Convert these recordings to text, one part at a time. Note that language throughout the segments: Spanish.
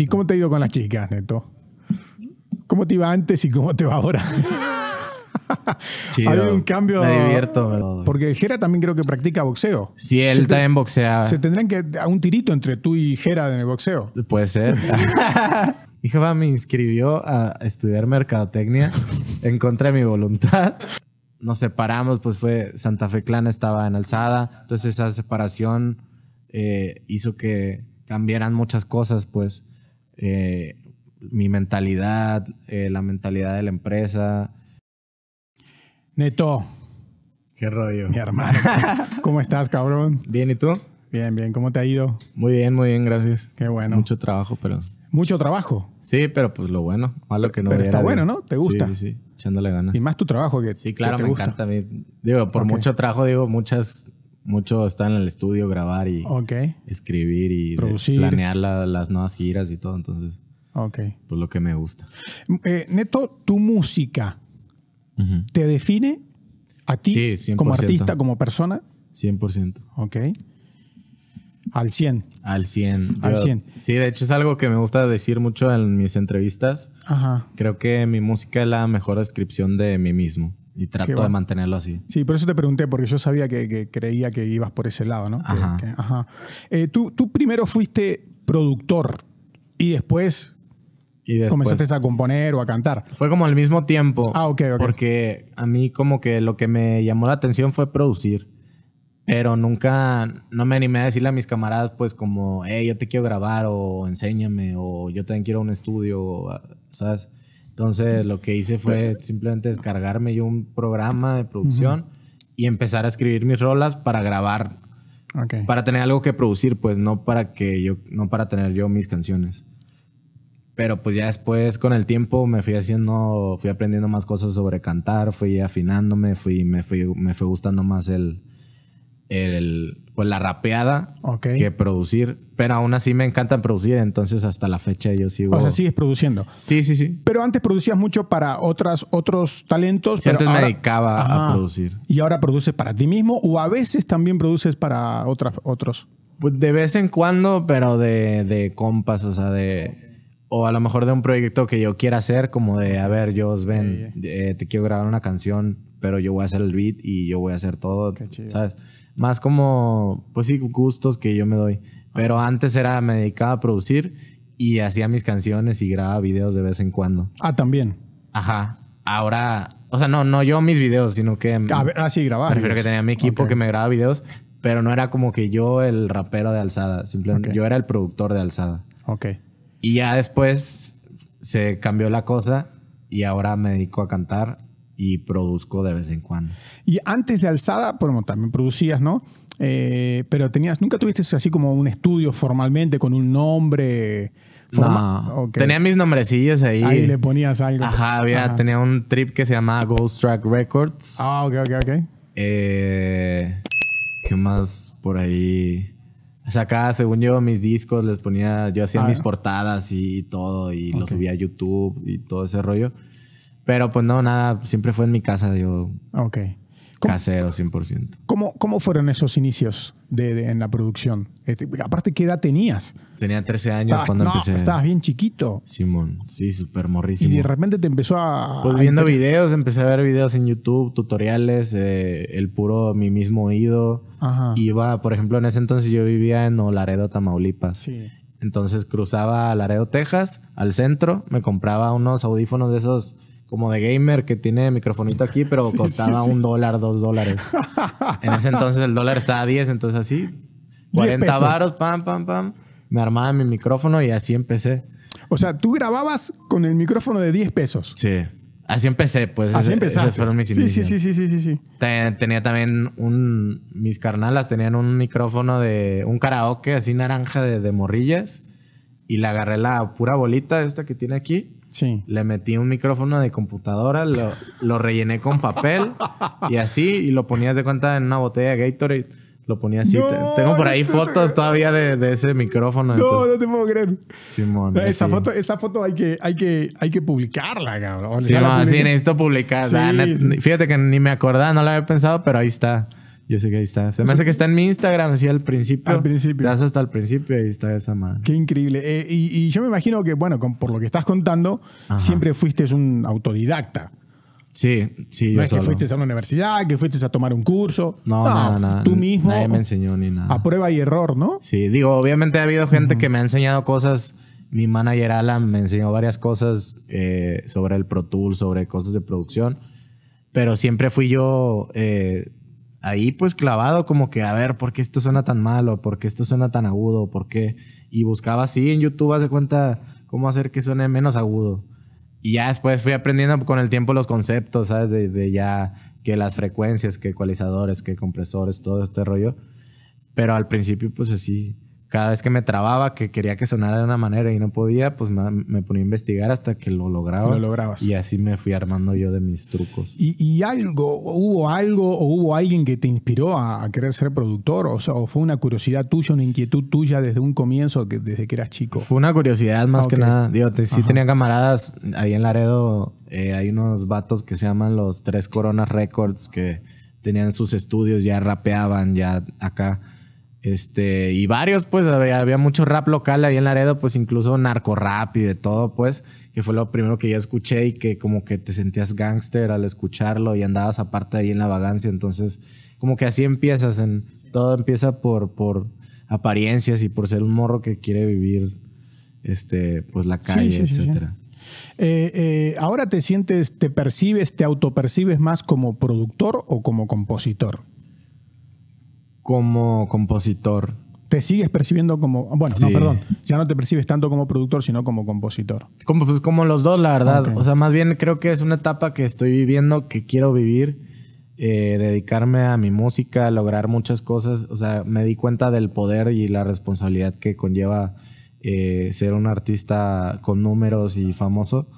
¿Y cómo te ha ido con las chicas, Neto? ¿Cómo te iba antes y cómo te va ahora? Chido. Ha habido un cambio. Me divierto, pero- Porque Jera también creo que practica boxeo. Sí, él Se también boxea. Se tendrán que a un tirito entre tú y Jera en el boxeo. Puede ser. mi jefa me inscribió a estudiar mercadotecnia en contra de mi voluntad. Nos separamos, pues fue Santa Fe Clan estaba en alzada. Entonces esa separación eh, hizo que cambiaran muchas cosas, pues. Eh, mi mentalidad, eh, la mentalidad de la empresa. Neto, Qué rollo. mi hermano. ¿Cómo estás, cabrón? Bien, ¿y tú? Bien, bien. ¿Cómo te ha ido? Muy bien, muy bien, gracias. Qué bueno. Mucho trabajo, pero... Mucho trabajo. Sí, pero pues lo bueno. Malo que no Pero está bueno, ¿no? ¿Te gusta? Sí, sí, sí. Echándole ganas. Y más tu trabajo que, Sí, que claro, te me gusta. encanta a mí. Digo, por mucho trabajo, digo, muchas, mucho estar en el estudio, grabar y escribir y Producir. planear la- las nuevas giras y todo. Entonces, ok. pues lo que me gusta. Eh, Neto, tu música te define a ti Sí, 100%. como artista, como persona. 100%. Ok. Al 100. Al 100. Al Yo- 100. Sí, de hecho es algo que me gusta decir mucho en mis entrevistas. Ajá. Creo que mi música es la mejor descripción de mí mismo. Y trato Qué de bueno. mantenerlo así. Sí, por eso te pregunté, porque yo sabía que, que creía que ibas por ese lado, ¿no? Que- Ajá. que- ajá. Eh, tú, tú primero fuiste productor y después, Y después, comenzaste a componer o a cantar. Fue como al mismo tiempo. Ah, ok, ok. Porque a mí como que lo que me llamó la atención fue producir. Pero nunca, no me animé a decirle a mis camaradas pues como, hey, yo te quiero grabar o enséñame o yo también quiero un estudio, ¿sabes? Entonces lo que hice fue simplemente descargarme yo un programa de producción y empezar a escribir mis rolas para grabar, Ok. para tener algo que producir, pues no para que yo, no para tener yo mis canciones. Pero pues ya después con el tiempo me fui haciendo, fui aprendiendo más cosas sobre cantar, fui afinándome, fui, me, fui, me fue gustando más el, el pues la rapeada Ok. que producir. Pero aún así me encanta producir, entonces hasta la fecha yo sigo. O sea, sigues produciendo. Sí, sí, sí. Pero antes producías mucho para otras, otros talentos. Sí, pero antes me ahora- dedicaba a Ajá. producir. Y ahora produces para ti mismo o a veces también produces para otras, otros. Pues de vez en cuando, pero de, de compas, o sea, de. O a lo mejor de un proyecto que yo quiera hacer, como de, a ver, yo, ven, eh, te quiero grabar una canción, pero yo voy a hacer el beat y yo voy a hacer todo. ¿sabes? Más como, pues sí, gustos que yo me doy. Pero antes era, me dedicaba a producir y hacía mis canciones y grababa videos de vez en cuando. Ah, también. Ajá. Ahora, o sea, no, no yo mis videos, sino que. A ver, ah, sí, grabar. Me refiero que tenía mi equipo que me grababa videos, pero no era como que yo el rapero de Alzada, simplemente yo era el productor de Alzada. Ok. Y ya después se cambió la cosa y ahora me dedico a cantar y produzco de vez en cuando. Y antes de Alzada, bueno, también producías, ¿no? Eh, pero tenías, nunca tuviste así como un estudio formalmente con un nombre. forma- No, Ok. tenía mis nombrecillos ahí. Ahí le ponías algo. Ajá, había, Ajá. tenía un trip que se llamaba Ghost Track Records. Ah, ok, ok, ok. Eh, ¿Qué más por ahí? Sacaba, según yo, mis discos, les ponía, yo hacía Ah. mis portadas y todo, y lo Ok. subía a YouTube y todo ese rollo. Pero pues no, nada, siempre fue en mi casa, yo Ok. ¿Cómo, casero 100%. cómo, cómo fueron esos inicios de, de- en la producción? Este, aparte, ¿qué edad tenías? Tenía 13 años Estabas- cuando no, empecé. estabas bien chiquito. Simón, sí, súper Y morrísimo. de repente te empezó a. Pues viendo videos, empecé a ver videos en YouTube, tutoriales, eh, el puro mi mismo oído. Ajá. Iba, por ejemplo, en ese entonces yo vivía en Laredo, Tamaulipas. Sí. Entonces cruzaba a Laredo, Texas, al centro, me compraba unos audífonos de esos como de gamer que tiene microfonito aquí, pero Sí, costaba sí, sí. un dólar, dos dólares. en ese entonces el dólar estaba a 10, entonces así, 40 pesos. varos, pam, pam, pam. Me armaba mi micrófono y así empecé. O sea, tú grababas con el micrófono de 10 pesos. Sí. Así empecé, pues. Así empezaste. Fueron mis sí, sí, sí, sí, sí, sí, sí. Te- Tenía también un... Mis carnalas tenían un micrófono de... Un karaoke así naranja de, de morrillas. Y le agarré la pura bolita esta que tiene aquí. Sí. Le metí un micrófono de computadora, lo, lo rellené con papel y así, y lo ponías de cuenta en una botella de Gatorade. Lo ponía así. No, Tengo por ahí no fotos todavía de, de ese micrófono. No, entonces- no te puedo creer. Simón. Esa foto, esa foto hay que, hay que, hay que publicarla, cabrón. Sí, la sí, necesito publicar. Sí, net- sí. Fíjate que ni me acordaba, no lo había pensado, pero ahí está. Yo sé que ahí está. Se me hace que está en mi Instagram, así al principio. Al principio. Te das hasta el principio y ahí está esa madre. Qué increíble. Eh, y, y yo me imagino que, bueno, con- por lo que estás contando, siempre fuiste un autodidacta. Sí, sí, No yo es que solo. fuiste a una universidad, que fuiste a tomar un curso. No, nada, nada. Tú mismo. Nadie me enseñó ni nada. A prueba y error, ¿no? Sí, digo, obviamente ha habido gente que me ha enseñado cosas. Mi manager Alan me enseñó varias cosas eh, sobre el Pro Tool, sobre cosas de producción. Pero siempre fui yo eh, ahí pues clavado como que a ver, ¿por qué esto suena tan malo? ¿Por qué esto suena tan agudo? ¿Por qué? Y buscaba así en YouTube, haz de cuenta cómo hacer que suene menos agudo. Y ya después fui aprendiendo con el tiempo los conceptos, ¿sabes? De, de ya que las frecuencias, que ecualizadores, que compresores, todo este rollo. Pero al principio, pues así, cada vez que me trababa, que quería que sonara de una manera y no podía, pues me, me ponía a investigar hasta que lo lograba. Lo lograbas. Y así me fui armando yo de mis trucos. Y, y algo, hubo algo o hubo alguien que te inspiró a, a querer ser productor, o sea, o fue una curiosidad tuya, una inquietud tuya desde un comienzo, que, desde que eras chico. Fue una curiosidad más que nada. Digo, te- sí tenía camaradas ahí en Laredo. eh, hay unos vatos que se llaman los Tres Coronas Records que tenían sus estudios, ya rapeaban, ya acá. Este, y varios, pues, había, había mucho rap local ahí en Laredo, pues incluso narco rap y de todo, pues, que fue lo primero que yo escuché y que como que te sentías gángster al escucharlo y andabas aparte ahí en la vagancia. Entonces, como que así empiezas, en, todo empieza por, por apariencias y por ser un morro que quiere vivir, este, pues la calle, sí, sí, sí. etcétera. Eh, eh, ¿Ahora te sientes, te percibes, te autopercibes más como productor o como compositor? Como compositor. ¿Te sigues percibiendo como, bueno, no, Sí. perdón, ya no te percibes tanto como productor, sino como compositor? Como, pues, como los dos, la verdad. Ok. O sea, más bien creo que es una etapa que estoy viviendo, que quiero vivir, eh, dedicarme a mi música, lograr muchas cosas. O sea, me di cuenta del poder y la responsabilidad que conlleva eh, ser un artista con números y famoso.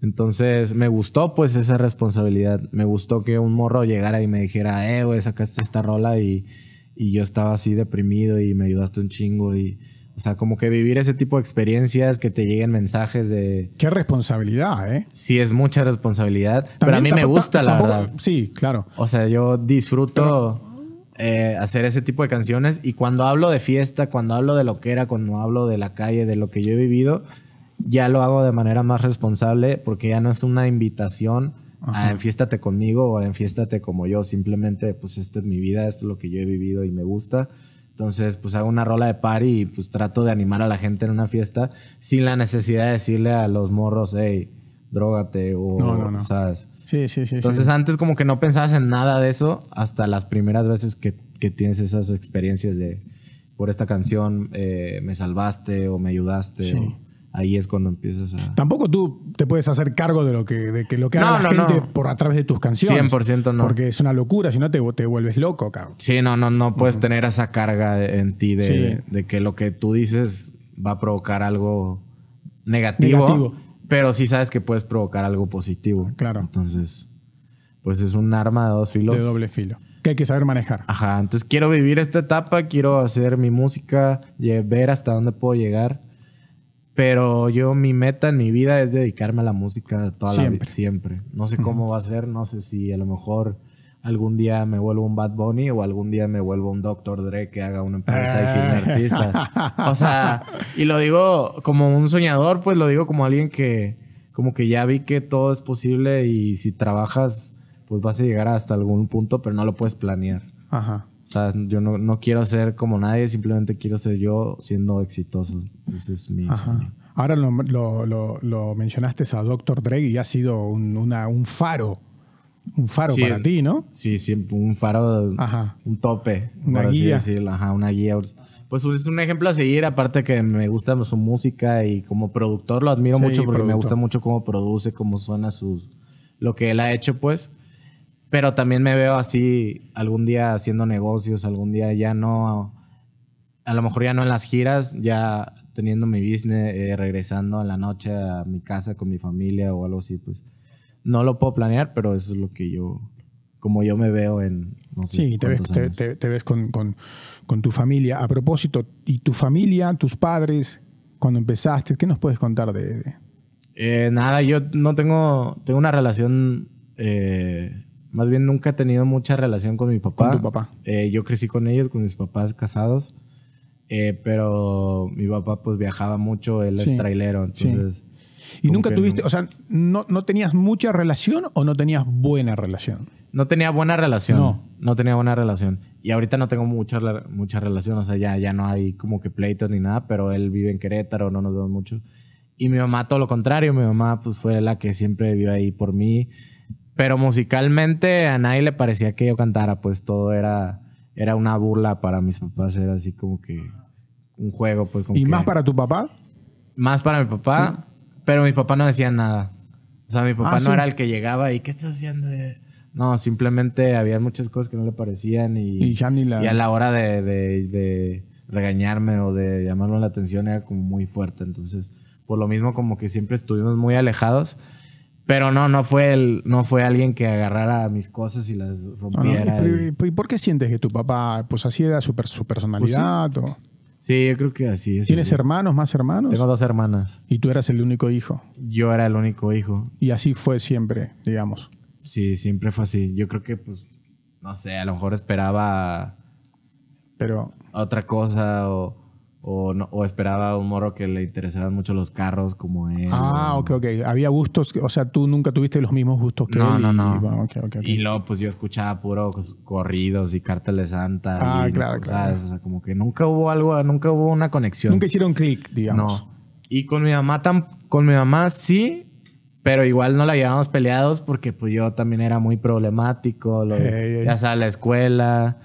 Entonces me gustó pues esa responsabilidad. Me gustó que un morro llegara y me dijera, eh, güey, sacaste esta rola y, y yo estaba así deprimido y me ayudaste un chingo. Y, o sea, como que vivir ese tipo de experiencias, que te lleguen mensajes de... Qué responsabilidad, ¿eh? Sí, es mucha responsabilidad, pero a mí me gusta, la verdad. Sí, claro. O sea, yo disfruto eh, hacer ese tipo de canciones y cuando hablo de fiesta, cuando hablo de lo que era, cuando hablo de la calle, de lo que yo he vivido, ya lo hago de manera más responsable porque ya no es una invitación a enfiéstate conmigo o a enfiéstate como yo. Simplemente, pues esta es mi vida, esto es lo que yo he vivido y me gusta. Entonces, pues hago una rola de party y pues trato de animar a la gente en una fiesta sin la necesidad de decirle a los morros, hey, drógate o, No, no, no. ¿sabes? Sí, sí, sí. Entonces sí. antes como que no pensabas en nada de eso hasta las primeras veces que, que tienes esas experiencias de por esta canción eh, me salvaste o me ayudaste. Sí. o- ahí es cuando empiezas a... Tampoco tú te puedes hacer cargo de lo que, de que lo que haga No, la no, gente no. por a través de tus canciones. 100% no. Porque es una locura, si no te, te vuelves loco, cabrón. Sí, no, no, no puedes tener esa carga en ti de, Sí. de que lo que tú dices va a provocar algo negativo, Negativo. pero sí sabes que puedes provocar algo positivo. Claro. Entonces, pues es un arma de dos filos. De doble filo. Que hay que saber manejar. Ajá, entonces quiero vivir esta etapa, quiero hacer mi música, ver hasta dónde puedo llegar. Pero yo, mi meta en mi vida es dedicarme a la música toda la Siempre. vida, siempre. No sé cómo va a ser, no sé si a lo mejor algún día me vuelvo un Bad Bunny o algún día me vuelvo un Dr. Dre que haga una empresa y filme artista. O sea, y lo digo como un soñador, pues lo digo como alguien que como que ya vi que todo es posible y si trabajas, pues vas a llegar hasta algún punto, pero no lo puedes planear. Ajá. O sea, yo no, no quiero ser como nadie, simplemente quiero ser yo siendo exitoso. Ese es mi Ajá. sueño. Ahora lo, lo- lo- lo mencionaste a Dr. Dre y ha sido un, una- un faro. Un faro Sí. para ti, ¿no? Sí, siempre un faro, Ajá. un tope. Una guía. decirlo. Ajá, una guía. Pues es un ejemplo a seguir, aparte que me gusta su música y como productor lo admiro Sí, mucho porque me productor. gusta mucho cómo produce, cómo suena sus, lo que él ha hecho, pues. Pero también me veo así algún día haciendo negocios, algún día ya no, a lo mejor ya no en las giras, ya teniendo mi business, eh, regresando en la noche a mi casa con mi familia o algo así, pues. No lo puedo planear, pero eso es lo que yo, como yo me veo en, no sé, Sí, te ves, te, años. te- te ves con, con- con tu familia. A propósito, ¿y tu familia, tus padres, cuando empezaste, qué nos puedes contar de...? de- Eh, nada, yo no tengo, tengo una relación eh, más bien nunca he tenido mucha relación con mi papá. Con tu papá. Eh, yo crecí con ellos, con mis papás casados. Eh, pero mi papá pues viajaba mucho, él Sí. es trailero, entonces... ¿Y como nunca tuviste, no- o sea, no, no tenías mucha relación o no tenías buena relación? No tenía buena relación. No. No. tenía buena relación. Y ahorita no tengo mucha, mucha relación. O sea, ya, ya no hay como que pleitos ni nada, pero él vive en Querétaro, no nos vemos mucho. Y mi mamá todo lo contrario. Mi mamá pues fue la que siempre vivió ahí por mí. Pero musicalmente a nadie le parecía que yo cantara. Pues todo era, era una burla para mis papás. Era así como que un juego. Pues, como ¿Y que- más para tu papá? más para mi papá, pero mi papá no decía nada. O sea, mi papá Ah, no sí. era el que llegaba y ¿qué estás haciendo? No, simplemente había muchas cosas que no le parecían y, Y ya ni la- y a la hora de, de- de regañarme o de llamarme la atención era como muy fuerte. Entonces, por lo mismo como que siempre estuvimos muy alejados. Pero no, no fue, el, no fue alguien que agarrara mis cosas y las No, no. rompiera. ¿Y, y- por- y por qué sientes que tu papá, pues así era su, su personalidad? o- Sí, yo creo que así es. ¿Tienes hermanos, más hermanos? Tengo dos hermanas. Y tú eras el único hijo. Yo era el único hijo. Y así fue siempre, digamos. Sí, siempre fue así. Yo creo que, pues, no sé, a lo mejor esperaba Pero, otra cosa o, o, no- o esperaba un morro que le interesaran mucho los carros como él. ah, o- ok, ok. Había gustos, o sea, tú nunca tuviste los mismos gustos que No, él. no, no. y bueno, ok, ok, ok. Y luego, pues yo escuchaba puros corridos y cártel de Santa. Ah, y, claro, claro. O sea, como que nunca hubo algo, nunca hubo una conexión. Nunca hicieron clic, digamos. No. Y con mi mamá tam- con mi mamá sí, pero igual no la llevábamos peleados porque pues yo también era muy problemático, lo de- Ey, ey. ya sabes, la escuela,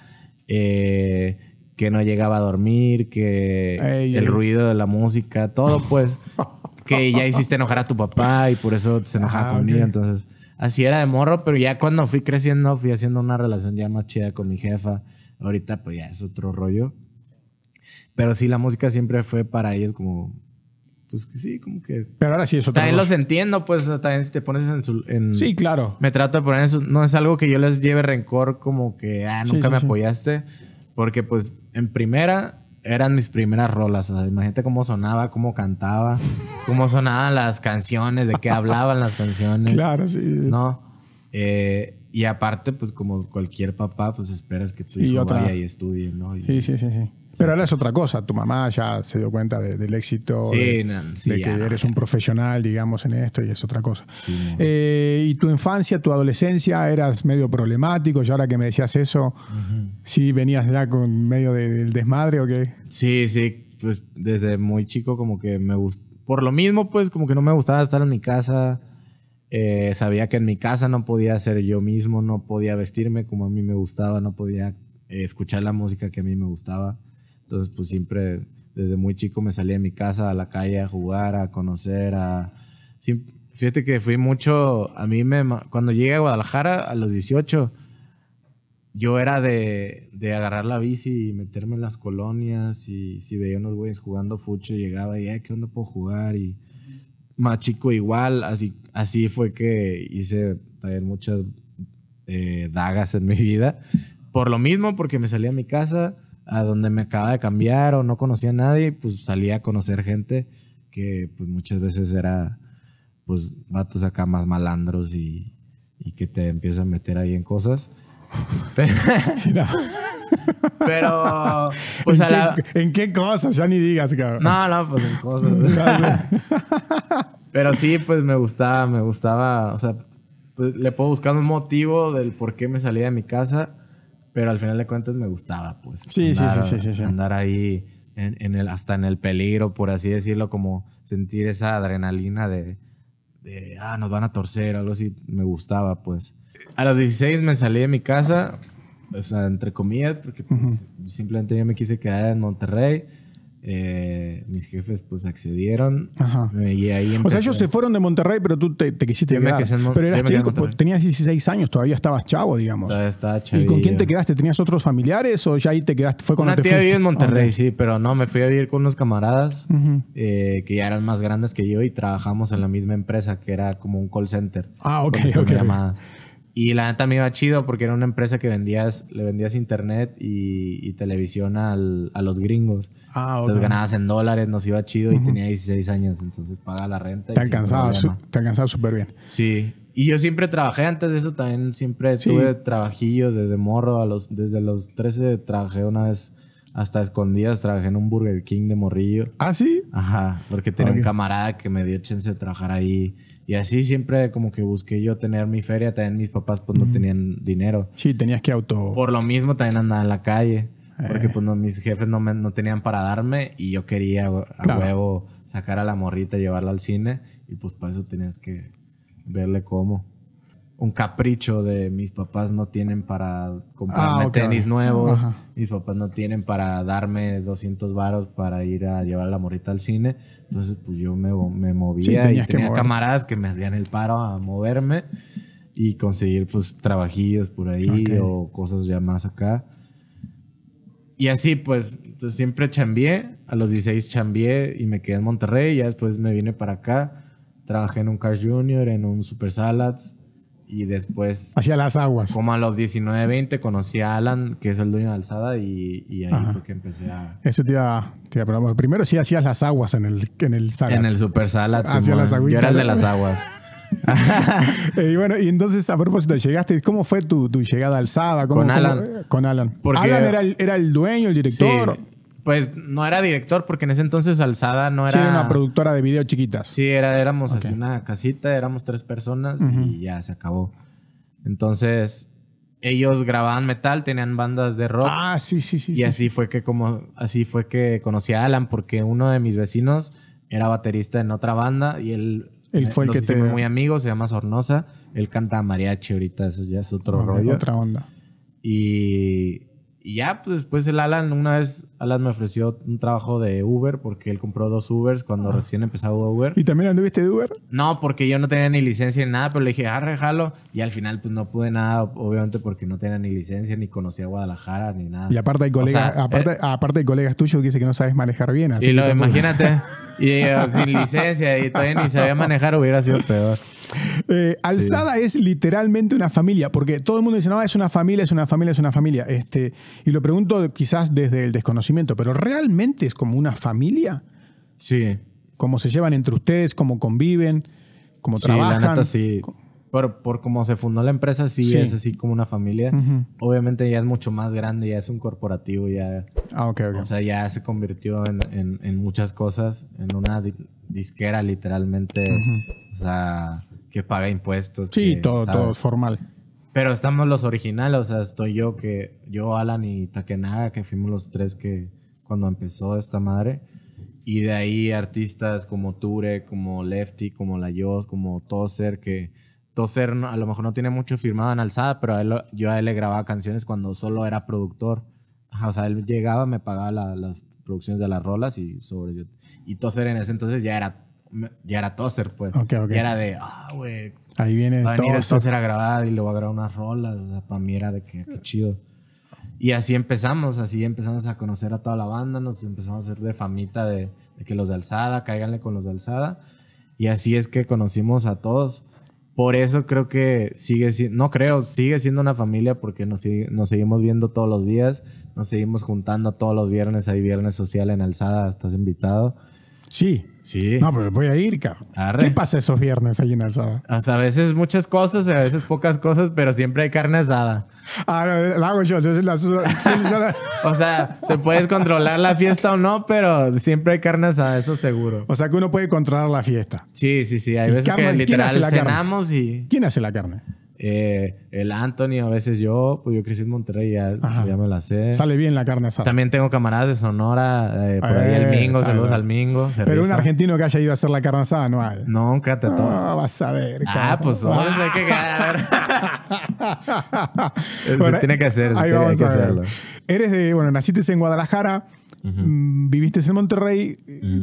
eh, que no llegaba a dormir, que Ey, el ey. ruido de la música, todo pues, que ya hiciste enojar a tu papá y por eso se enojaba Ah, conmigo, entonces así era de morro, pero ya cuando fui creciendo fui haciendo una relación ya más chida con mi jefa, ahorita pues ya es otro rollo. Pero sí, la música siempre fue para ellos como, pues que sí, como que... Pero ahora sí es otra También los entiendo, pues también si te pones en su... en- Sí, claro. Me trato de poner en su... No es algo que yo les lleve rencor como que, ah, nunca sí, me sí. Porque pues en primera eran mis primeras rolas. O sea, imagínate cómo sonaba, cómo cantaba, cómo sonaban las canciones, de qué hablaban las canciones. Claro, sí. ¿No? Eh, y aparte, pues como cualquier papá, pues esperas que tu Y hijo otra- vaya y estudie, ¿no? Y- Sí, sí, sí, sí. Pero ahora es otra cosa. Tu mamá ya se dio cuenta de- del éxito, Sí, de, no, sí, de ya que no, eres un profesional, digamos, en esto y es otra cosa. Sí. Eh, ¿Y tu infancia, tu adolescencia, eras medio problemático? Y ahora que me decías eso, ¿sí venías ya con medio de- del desmadre o qué? Sí, sí, pues desde muy chico como que me gustó. Por lo mismo, pues como que no me gustaba estar en mi casa. Eh, sabía que en mi casa no podía ser yo mismo, no podía vestirme como a mí me gustaba, no podía eh, escuchar la música que a mí me gustaba. Entonces, pues siempre desde muy chico me salía de mi casa a la calle a jugar, a conocer, a... fíjate que fui mucho, a mí me... Cuando llegué a Guadalajara a los 18, yo era de, de agarrar la bici y meterme en las colonias y si veía unos güeyes jugando fucho llegaba y, "Ay, ¿qué onda puedo jugar? Y más chico igual, así, así fue que hice también muchas eh, dagas en mi vida. Por lo mismo, porque me salía a mi casa, a donde me acababa de cambiar o no conocía a nadie, pues salía a conocer gente que pues muchas veces era pues vatos acá más malandros y, y que te empiezan a meter ahí en cosas. Pero, pero, pues ¿En, a la... qué, en qué cosas? Ya ni digas, cabrón. No, no, pues en cosas. Pero sí, pues me gustaba, me gustaba, o sea, pues, le puedo buscar un motivo del por qué me salía de mi casa, pero al final de cuentas me gustaba, pues. Sí, andar- sí, sí, sí, sí. Andar ahí en, en el, hasta en el peligro, por así decirlo, como sentir esa adrenalina de, de, ah, nos van a torcer, algo así, me gustaba, pues. A los 16 me salí de mi casa, o sea, entre comillas, porque pues, simplemente yo me quise quedar en Monterrey. Eh, mis jefes pues accedieron Ajá. Eh, y ahí O sea, ellos se fueron de Monterrey, pero tú te, te quisiste quedar. Mon- pero eras chico, tenías 16 años, todavía estabas chavo, digamos. Todavía estaba ¿Y con quién te chavillo. quedaste? ¿Tenías otros familiares o ya ahí te quedaste? Fue cuando Una te tía vive en Monterrey, Ok. sí, pero no, me fui a vivir con unos camaradas Ujú. eh, que ya eran más grandes que yo y trabajamos en la misma empresa que era como un call center. Ah, ok, ok. llamadas. Y la neta me iba chido porque era una empresa que vendías, le vendías internet y, y televisión al- a los gringos. Ah, ok. Entonces ganabas en dólares, nos iba chido y tenía 16 años, entonces paga la renta. Te alcanzaba, súper bien. Sí. Y yo siempre trabajé antes de eso, también siempre Sí. tuve trabajillos desde morro, a los, desde los 13 trabajé una vez hasta escondidas, trabajé en un Burger King de morrillo. ¿Ah, sí? Ajá, porque tenía un camarada que me dio chance de trabajar ahí. Y así siempre como que busqué yo tener mi feria, también mis papás pues no tenían dinero. Sí, tenías que auto... Por lo mismo también andaba en la calle. Porque Eh. pues no, mis jefes no, me- no tenían para darme y yo quería a Claro. huevo sacar a la morrita y llevarla al cine. Y pues para eso tenías que verle cómo. Un capricho de mis papás no tienen para comprarme Ah, tenis nuevos. Ajá. Mis papás no tienen para darme 200 varos para ir a llevar a la morrita al cine. Entonces pues yo me, me Sí, movía y tenías que tenía moverte. camaradas que me hacían el paro a moverme y conseguir pues trabajillos por ahí Ok. o cosas ya más acá. Y así pues, entonces siempre chambié, a los 16 chambié y me quedé en Monterrey, ya después me vine para acá, trabajé en un Cars Junior, en un Super Salads y después Hacia las aguas. como a los 19, 20 conocí a Alan, que es el dueño de Alzada y, y ahí fue que empecé a... Eso te iba, te iba a. Primero sí hacías las aguas en el, en el. En el Super Salads, Hacia las yo agüitas, era el de las aguas. Eh, y bueno, y entonces a propósito, llegaste, ¿cómo fue tu, tu llegada al Saba? ¿Cómo- Con Alan. con Alan. Porque- Alan era el, era el dueño, el Sí, director. Pues no era director porque en ese entonces Alzada no Sí, era... era una productora de video chiquitas. Sí, era, éramos así una casita, éramos tres personas y ya se acabó. Entonces, ellos grababan metal, tenían bandas de rock. Ah, sí, sí, sí. y sí, así fue que como así fue que conocí a Alan porque uno de mis vecinos era baterista en otra banda y él Él fue el nos que te- muy amigos, se llama Sornosa, él canta mariachi ahorita, eso ya es otro Ok, rollo. Otra onda. Y, y ya, pues después el Alan, una vez Alan me ofreció un trabajo de Uber porque él compró dos Ubers cuando recién empezaba Uber. ¿Y también anduviste de Uber? No, porque yo no tenía ni licencia ni nada, pero le dije, arre, jalo. Y al final, pues no pude nada, obviamente, porque no tenía ni licencia, ni conocía Guadalajara, ni nada. Y aparte hay O colegas, sea, aparte, eh, aparte hay colegas tuyos que dicen que no sabes manejar bien. Así y lo imagínate, y eh, sin licencia, y todavía ni sabía manejar, hubiera sido peor. Eh, Alzada es literalmente una familia, porque todo el mundo dice, no, es una familia, es una familia, es una familia. Este, y lo pregunto quizás desde el desconocimiento, pero ¿realmente es como una familia? Sí. ¿Cómo se llevan entre ustedes? ¿Cómo conviven? ¿Cómo Sí, trabajan? la neta sí. Por, por cómo se fundó la empresa, sí, Sí. es así como una familia. Obviamente ya es mucho más grande, ya es un corporativo, ya, Ah, ok, ok. o sea, ya se convirtió en, en- en muchas cosas, en una di- disquera literalmente, o sea, que paga impuestos. sí, que, todo, ¿sabes? todo formal. Pero estamos los originales, o sea, estoy yo que, yo, Alan y Takenaga, que fuimos los tres que cuando empezó esta madre. Y de ahí artistas como Ture, como Lefty, como La Yos, como Tozer, que Tozer no- a lo mejor no tiene mucho firmado en alzada, pero a él yo a él le grababa canciones cuando solo era productor. O sea, él llegaba, me pagaba la- las producciones de las rolas y sobre. Y Tozer en ese entonces ya era, ya era Tozer, pues. Ok, ok. Ya era de, ah, güey, Ahí viene Va a venir Tozer a grabar y le voy a grabar unas rolas. O sea, para mí era de que, qué chido. Y así empezamos, así empezamos a conocer a toda la banda, nos empezamos a hacer de famita de, de que los de Alzada, cáiganle con los de Alzada. Y así es que conocimos a todos. Por eso creo que sigue siendo, no creo, sigue siendo una familia porque nos, nos seguimos viendo todos los días, nos seguimos juntando todos los viernes, hay viernes social en Alzada, estás invitado. Sí. Sí. No, pero voy a ir, cabrón. Arre. ¿Qué pasa esos viernes ahí en Alzada? O sea, a veces muchas cosas, a veces pocas cosas, pero siempre hay carne asada. Ah, no, la hago yo. yo la- yo la- O sea, se puedes controlar la fiesta o no, pero siempre hay carne asada, eso seguro. o sea que uno puede controlar la fiesta. Sí, sí, sí. Hay ¿Y veces carne? que ¿Quién hace literal cenamos y ¿Quién hace la carne? Eh, el Anthony, a veces yo, pues yo crecí en Monterrey, ya, me la sé. Sale bien la carne asada. También tengo camaradas de Sonora, eh, por ahí el Eh, Mingo, sabe. saludos al Mingo. se Pero un argentino que haya ido a hacer la carne asada no hay. Nunca te. Ah, vas a ver. Ah, pues hoy hay que se Bueno, tiene que hacer, se tiene- hay vamos que hacerlo. Eres de, bueno, naciste en Guadalajara, mm, viviste en Monterrey,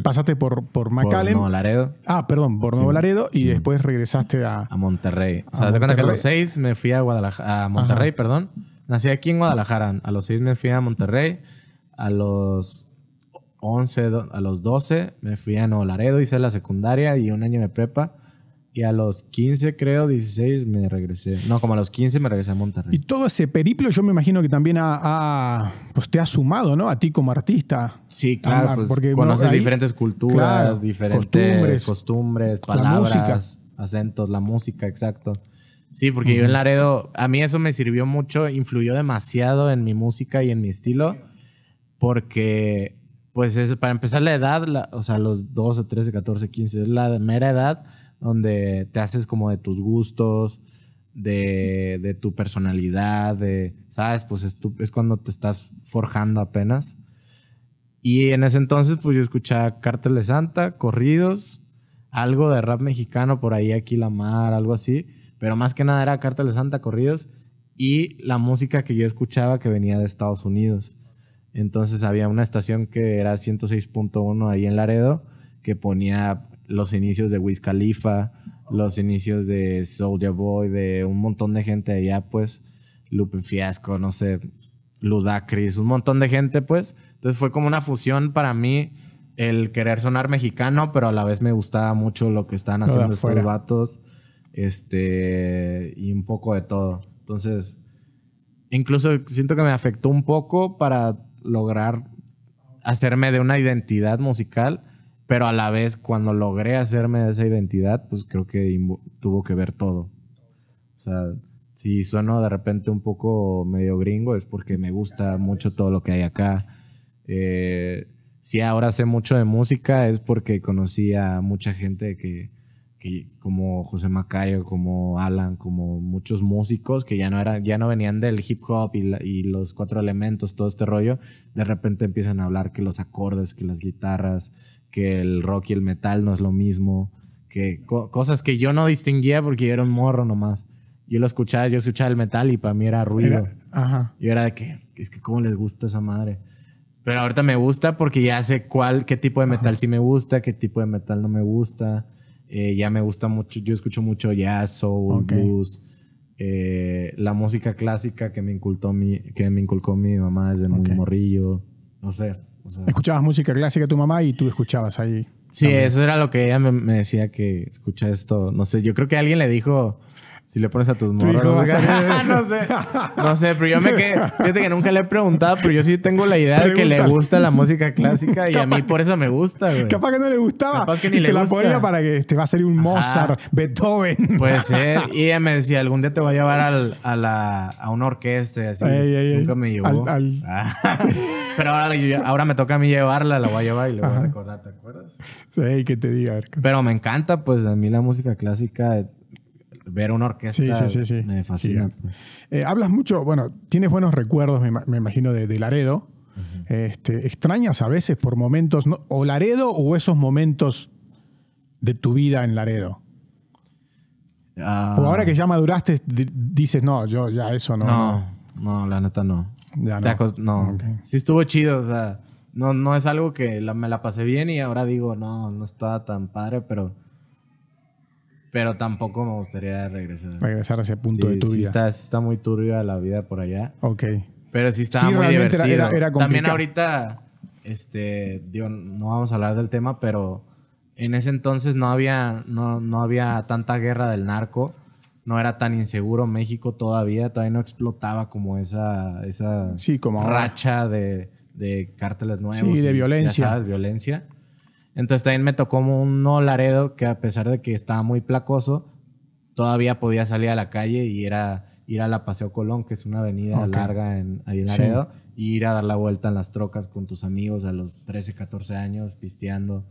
pasaste por, por Por McAllen. Nuevo Laredo ah, perdón, por Nuevo Laredo y después regresaste a. a Monterrey. O A sea, de cuenta que a los Monterrey. seis me fui a Guadalajara, a Monterrey, perdón. Nací aquí en Guadalajara. A los seis me fui a Monterrey. A los 11, do- a los 12 me fui a Nuevo Laredo, hice la secundaria y un año de prepa. Y a los 15, creo, 16 me regresé. No, como a los 15 me regresé a Y Monterrey. todo ese periplo yo me imagino que también ha, ha- pues te ha sumado, ¿no? A ti como artista. Sí, claro, pues porque, conoces diferentes culturas, claro, diferentes costumbres, costumbres, la palabras. acentos, la música, exacto. Sí, porque yo en Laredo, a mí eso me sirvió mucho, influyó demasiado en mi música y en mi estilo, porque, pues, es, para empezar la edad, o sea, los 12, 13, 14, 15, es la mera edad donde te haces como de tus gustos, de, de tu personalidad, de, ¿sabes? Pues es, cuando te estás forjando apenas. Y en ese entonces, pues yo escuchaba Cártel de Santa, corridos, algo de rap mexicano por ahí, aquí La Mar, algo así pero más que nada era Cártel de Santa, corridos y la música que yo escuchaba que venía de Estados Unidos. Entonces había una estación que era 106.1 ahí en Laredo que ponía los inicios de Wiz Khalifa, los inicios de Soulja Boy, de un montón de gente allá, pues, Lupe Fiasco, no sé, Ludacris, un montón de gente, pues. Entonces fue como una fusión para mí el querer sonar mexicano, pero a la vez me gustaba mucho lo que estaban haciendo estos vatos este, y un poco de todo. Entonces, incluso siento que me afectó un poco para lograr hacerme de una identidad musical, pero a la vez cuando logré hacerme de esa identidad, pues creo que tuvo que ver todo. O sea, si sueno de repente un poco medio gringo es porque me gusta mucho todo lo que hay acá. Eh, si ahora sé mucho de música es porque conocí a mucha gente que que como José Macayo, como Alan, como muchos músicos que ya no eran, ya no venían del hip hop y, los cuatro elementos, todo este rollo, de repente empiezan a hablar que los acordes, que las guitarras, que el rock y el metal no es lo mismo, que cosas que yo no distinguía porque yo era un morro nomás. Yo lo escuchaba, yo escuchaba el metal y para mí era ruido. ajá. Yo era de que, es que cómo les gusta esa madre. Pero ahorita me gusta porque ya sé cuál, qué tipo de metal sí me gusta, qué tipo de metal no me gusta. Eh, ya me gusta mucho, yo escucho mucho jazz, soul, blues. Eh, la música clásica que me, incultó mi, que me inculcó mi mamá desde muy morrillo. No sé. Escuchabas música clásica tu mamá y tú escuchabas ahí. Sí, eso era lo que ella me, me, decía que escucha esto. No sé, yo creo que alguien le dijo si le pones a tus morros. no sé. No sé, pero yo me quedé. Fíjate que nunca le he preguntado, pero yo sí tengo la idea de que le gusta la música clásica y a mí por eso me gusta, güey. Capaz que no le gustaba. Capaz que ni y le te la ponía para que te va a salir un Mozart, Beethoven. Puede ser. Y ella me decía, algún día te voy a llevar al, a, la, a una orquesta así. nunca me llevó. pero ahora, ahora me toca a mí llevarla, la voy a llevar y le voy a recordar, ¿te acuerdas? Sí, que te diga. Pero me encanta, pues a mí la música clásica ver una orquesta me fascina. Eh, hablas mucho, bueno, tienes buenos recuerdos, me, imagino, de, Laredo. este, ¿Extrañas a veces por momentos, o Laredo o esos momentos de tu vida en Laredo? Ah. o ahora que ya maduraste, dices, no, yo ya eso no. No, no, la neta no. Ya no. no. Sí estuvo chido, o sea, no, no es algo que me la pasé bien y ahora digo, no, no estaba tan padre, pero pero tampoco me gustaría regresar. Regresar a ese punto de tu sí vida. Está, está muy turbia la vida por allá. Ok. Pero sí está muy divertido. Era, era, También ahorita, este, digo, no vamos a hablar del tema, pero en ese entonces no había, no, no había tanta guerra del narco. No era tan inseguro México todavía. Todavía no explotaba como esa, esa sí, como racha de, de cárteles nuevos. Sí, de violencia. sabes, violencia. Entonces también me tocó un no Laredo que a pesar de que estaba muy placoso, todavía podía salir a la calle y era ir a la Paseo Colón, que es una avenida larga en, ahí en Laredo, y ir a dar la vuelta en las trocas con tus amigos a los 13, 14 años, pisteando,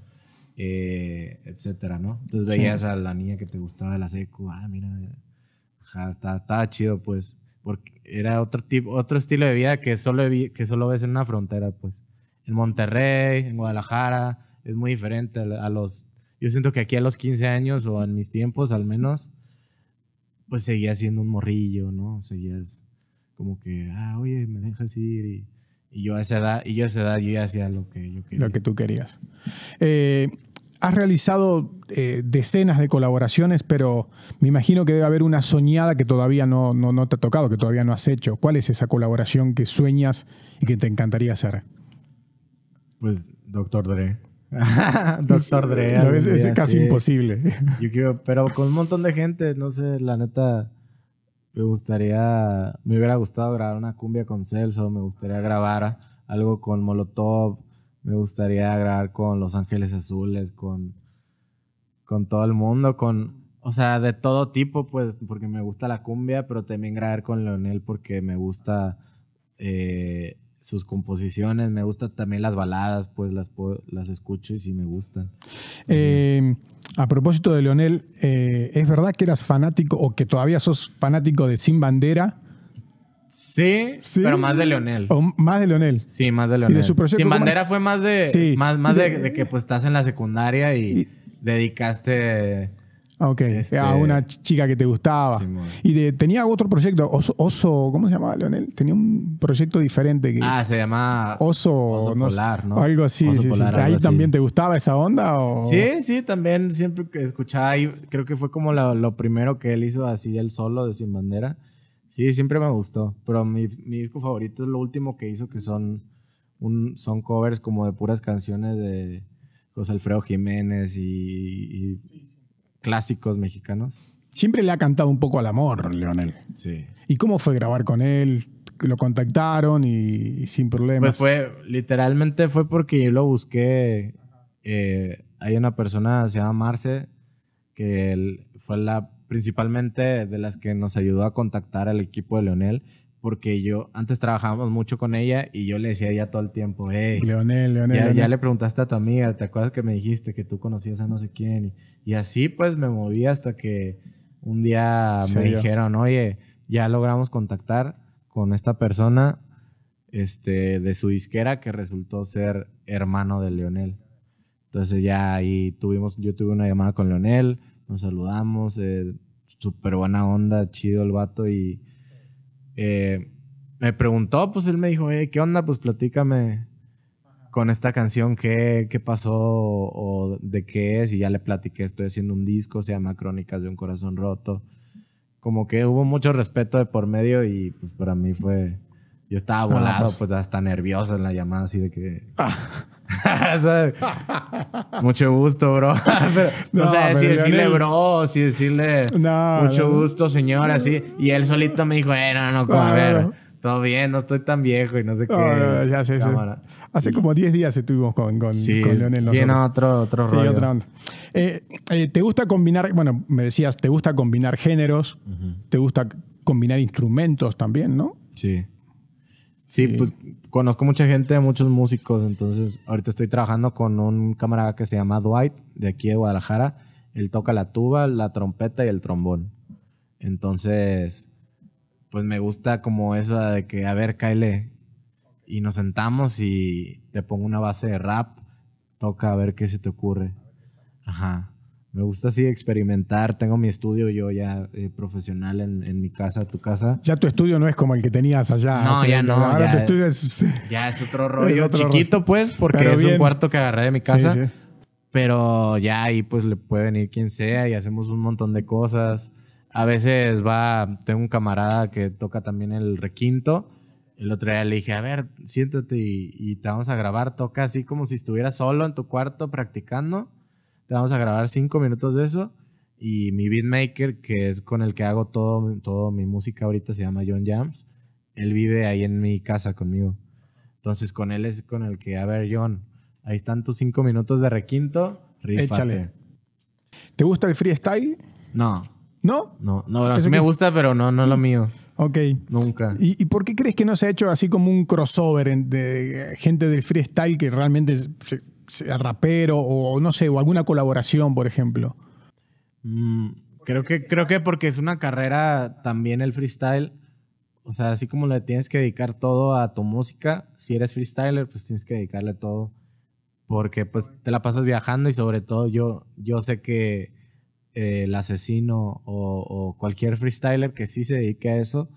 eh, etcétera, ¿no? Entonces veías a la niña que te gustaba de la seco, ah, mira, estaba, chido, pues, porque era otro tipo, otro estilo de vida que solo, que solo ves en una frontera, pues. En Monterrey, en Guadalajara, es muy diferente a, los... Yo siento que aquí a los 15 años o en mis tiempos al menos, pues seguía siendo un morrillo, ¿no? Seguías como que, ah, oye, me dejas ir y, y yo a esa edad, y yo a esa edad yo ya hacía lo que yo quería. Lo que tú querías. Eh, has realizado eh, decenas de colaboraciones, pero me imagino que debe haber una soñada que todavía no, no, no, te ha tocado, que todavía no has hecho. ¿Cuál es esa colaboración que sueñas y que te encantaría hacer? Pues Doctor Dre. Doctor Dre. es, casi imposible. Yo quiero, pero con un montón de gente, no sé, la neta, me gustaría, me hubiera gustado grabar una cumbia con Celso, me gustaría grabar algo con Molotov, me gustaría grabar con Los Ángeles Azules, con, con todo el mundo, con, O sea, de todo tipo, pues, porque me gusta la cumbia, pero también grabar con Leonel porque me gusta eh, sus composiciones, me gustan también las baladas, pues las, las escucho y sí me gustan. Eh, a propósito de Leonel, eh, ¿es verdad que eras fanático o que todavía sos fanático de Sin Bandera? Sí, pero más de Leonel. O más de Leonel. Sí, más de Leonel. ¿Y de su proyecto, Sin bandera fue más de Sí. más, más de, que pues estás en la secundaria y, dedicaste Ok, Este- a una ch- chica que te gustaba. Simón. y de, tenía otro proyecto, Oso, Oso, ¿cómo se llamaba Leonel? Tenía un proyecto diferente que... Ah, se llama Oso, Oso no Polar, ¿no? Algo así, Oso sí, sí. ¿Ahí algo así. también te gustaba esa onda? O? Sí, sí, también siempre que escuchaba ahí, creo que fue como lo, lo primero que él hizo así él solo de Sin Bandera. Sí, siempre me gustó, pero mi, mi disco favorito es lo último que hizo que son un, son covers como de puras canciones de José Alfredo Jiménez y, y clásicos mexicanos. Siempre le ha cantado un poco al amor, Leonel. Sí. ¿Y cómo fue grabar con él? Lo contactaron y, sin problemas. Pues fue, literalmente fue porque yo lo busqué. eh, hay una persona, se llama Marce, que él fue la principalmente de las que nos ayudó a contactar al equipo de Leonel, porque yo antes trabajábamos mucho con ella y yo le decía a ella todo el tiempo, hey, Leonel, Leonel. ya, ya le preguntaste a tu amiga, ¿te acuerdas que me dijiste que tú conocías a no sé quién? Y, y así pues me moví hasta que un día me dijeron, oye, ya logramos contactar con esta persona este, de su disquera que resultó ser hermano de Leonel. Entonces ya ahí tuvimos, yo tuve una llamada con Leonel, nos saludamos, eh, súper buena onda, chido el vato y eh, me preguntó, pues él me dijo, "Hey, ¿qué onda? Pues platícame con esta canción, ¿qué, qué pasó o de qué es? Y ya le platiqué, estoy haciendo un disco, se llama Crónicas de un Corazón Roto. Como que hubo mucho respeto de por medio y pues para mí fue... Yo estaba volado, pues. pues. hasta nervioso en la llamada, así de que... ¿Sabes? Mucho gusto, bro. Pero, No, no sé si decirle bro, si decirle No, mucho no. gusto, señor, así. Y él solito me dijo, eh, no, no, como, a No, ver, todo bien, no estoy tan viejo y no sé qué. Ya sé. Cámara. Hace como 10 días estuvimos con, con, Sí, con Leonel. sí, no, otro, otro Sí, rollo. otra onda. Eh, eh, ¿Te gusta combinar, bueno, me decías, te gusta combinar géneros, te gusta combinar instrumentos también, ¿no? Sí. Sí, pues conozco mucha gente, muchos músicos, entonces ahorita estoy trabajando con un camarada que se llama Dwight, de aquí de Guadalajara. Él toca la tuba, la trompeta y el trombón. Entonces, pues me gusta como eso de que, a ver, Kyle, y nos sentamos y te pongo una base de rap, toca a ver qué se te ocurre. Ajá. Me gusta así experimentar. Tengo mi estudio yo ya eh, profesional en, en mi casa, tu casa. Ya tu estudio no es como el que tenías allá. No, ya 20 no, Ahora ya- tu estudio es... Ya es otro rollo. otro chiquito, rollo. pues, porque Pero es bien. un cuarto que agarré de mi casa. Sí, sí. Pero ya ahí, pues, le puede venir quien sea y hacemos un montón de cosas. A veces va, tengo un camarada que toca también el requinto. El otro día le dije, a ver, siéntate y, y te vamos a grabar. Toca así como si estuvieras solo en tu cuarto practicando. Te vamos a grabar cinco minutos de eso. Y mi beatmaker, que es con el que hago todo, todo mi música ahorita, se llama John Jams. Él vive ahí en mi casa conmigo. Entonces con él es con el que, a ver, John, ahí están tus cinco minutos de requinto. Rífate. Échale. ¿Te gusta el freestyle? No, ¿No? no, no, no, ¿Eso sí me qué? gusta, pero no, no lo mío. Ok. Nunca. ¿Y, y por qué crees que no se ha hecho así como un crossover de gente del freestyle que realmente se- rapero o no sé, o alguna colaboración, por ejemplo? Mm, creo que, creo que porque es una carrera también el freestyle. O sea, así como le tienes que dedicar todo a tu música, si eres freestyler, pues tienes que dedicarle todo. Porque pues te la pasas viajando y sobre todo yo, yo sé que eh, el asesino o, o cualquier freestyler que sí se dedique a eso,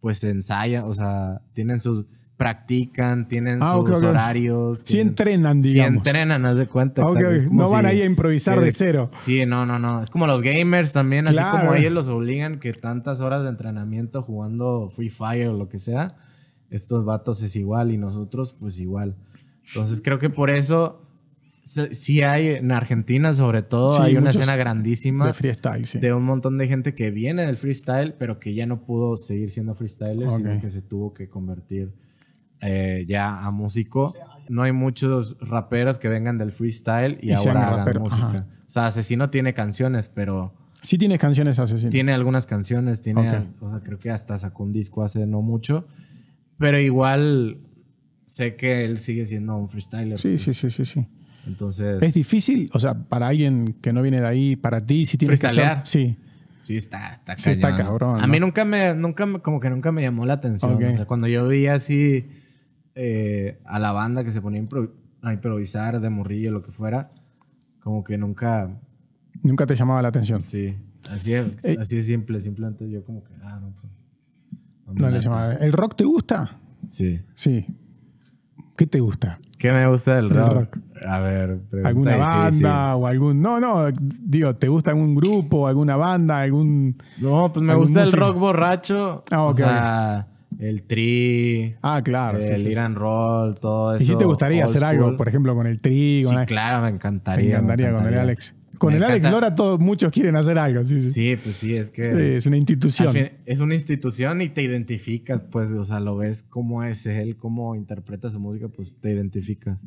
pues ensaya, o sea, tienen sus, practican, tienen Ah, sus horarios. Sí tienen- entrenan, Sí digamos. entrenan, haz de cuenta. No van ahí a improvisar de cero. Sí, no, no, no. Es como los gamers también, así como ellos los obligan que tantas horas de entrenamiento jugando Free Fire o lo que sea, estos vatos es igual y nosotros pues igual. Entonces creo que por eso sí hay en Argentina sobre todo Sí, hay una escena grandísima De freestyle, sí. de un montón de gente que viene del freestyle, pero que ya no pudo seguir siendo freestyler, sino que se tuvo que convertir eh, ya a músico. No hay muchos raperos que vengan del freestyle y, ahora hagan raperos, música. ajá. O sea, Asesino tiene canciones, pero Sí tienes canciones asesinas. Tiene algunas canciones, tiene, o sea, creo que hasta sacó un disco hace no mucho, pero igual sé que él sigue siendo un freestyler. Sí, sí, sí, sí, sí. Entonces, Es difícil, o sea, para alguien que no viene de ahí, para ti, si tienes que hacer. Sí. sí está, está Sí está cabrón, A mí nunca me, nunca como que nunca me llamó la atención. Ok. O sea, cuando yo veía así eh, a la banda que se ponía a impro- a improvisar de morrillo, lo que fuera, como que nunca, Nunca te llamaba la atención. sí, así es, Eh. así es simple, simplemente yo como que, ah, no, pues. no le llamaba. ¿El rock te gusta? Sí. Sí. ¿Qué te gusta? ¿Qué me gusta del rock? rock. A ver, ¿Alguna difícil. banda o algún.? No, no, digo, ¿te gusta algún grupo, alguna banda, algún. No, pues me ¿Algún gusta el músico? rock borracho. Ah, ok, O sea, el tri, Ah, claro. sí, el sí, sí. and roll, todo eso. ¿Y si te gustaría hacer algo, por ejemplo, con el tri? Sí, con el- claro, me encantaría. me encantaría con el. Alex. Con Me el Alex Lora todos, muchos quieren hacer algo, sí, sí. Sí, pues sí, es que. Sí, es una institución. fin- es una institución y te identificas, pues, o sea, lo ves cómo es él, cómo interpreta su música, pues te identificas.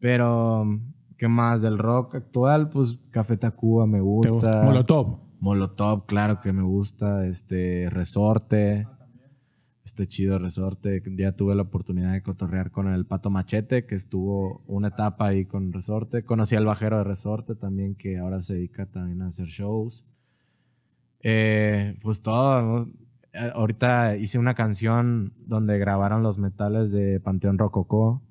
Pero, ¿qué más? Del rock actual, pues Café Tacuba me ¿Te gusta. gusta? Molotov. Molotov, claro que me gusta. Este, Resorte. Este chido Resorte. Ya tuve la oportunidad de cotorrear con el Pato Machete, que estuvo una etapa ahí con Resorte. Conocí al bajero de Resorte también, que ahora se dedica también a hacer shows. Eh, pues todo. ¿no? Eh, Ahorita hice una canción donde grabaron los metales de Panteón Rococó.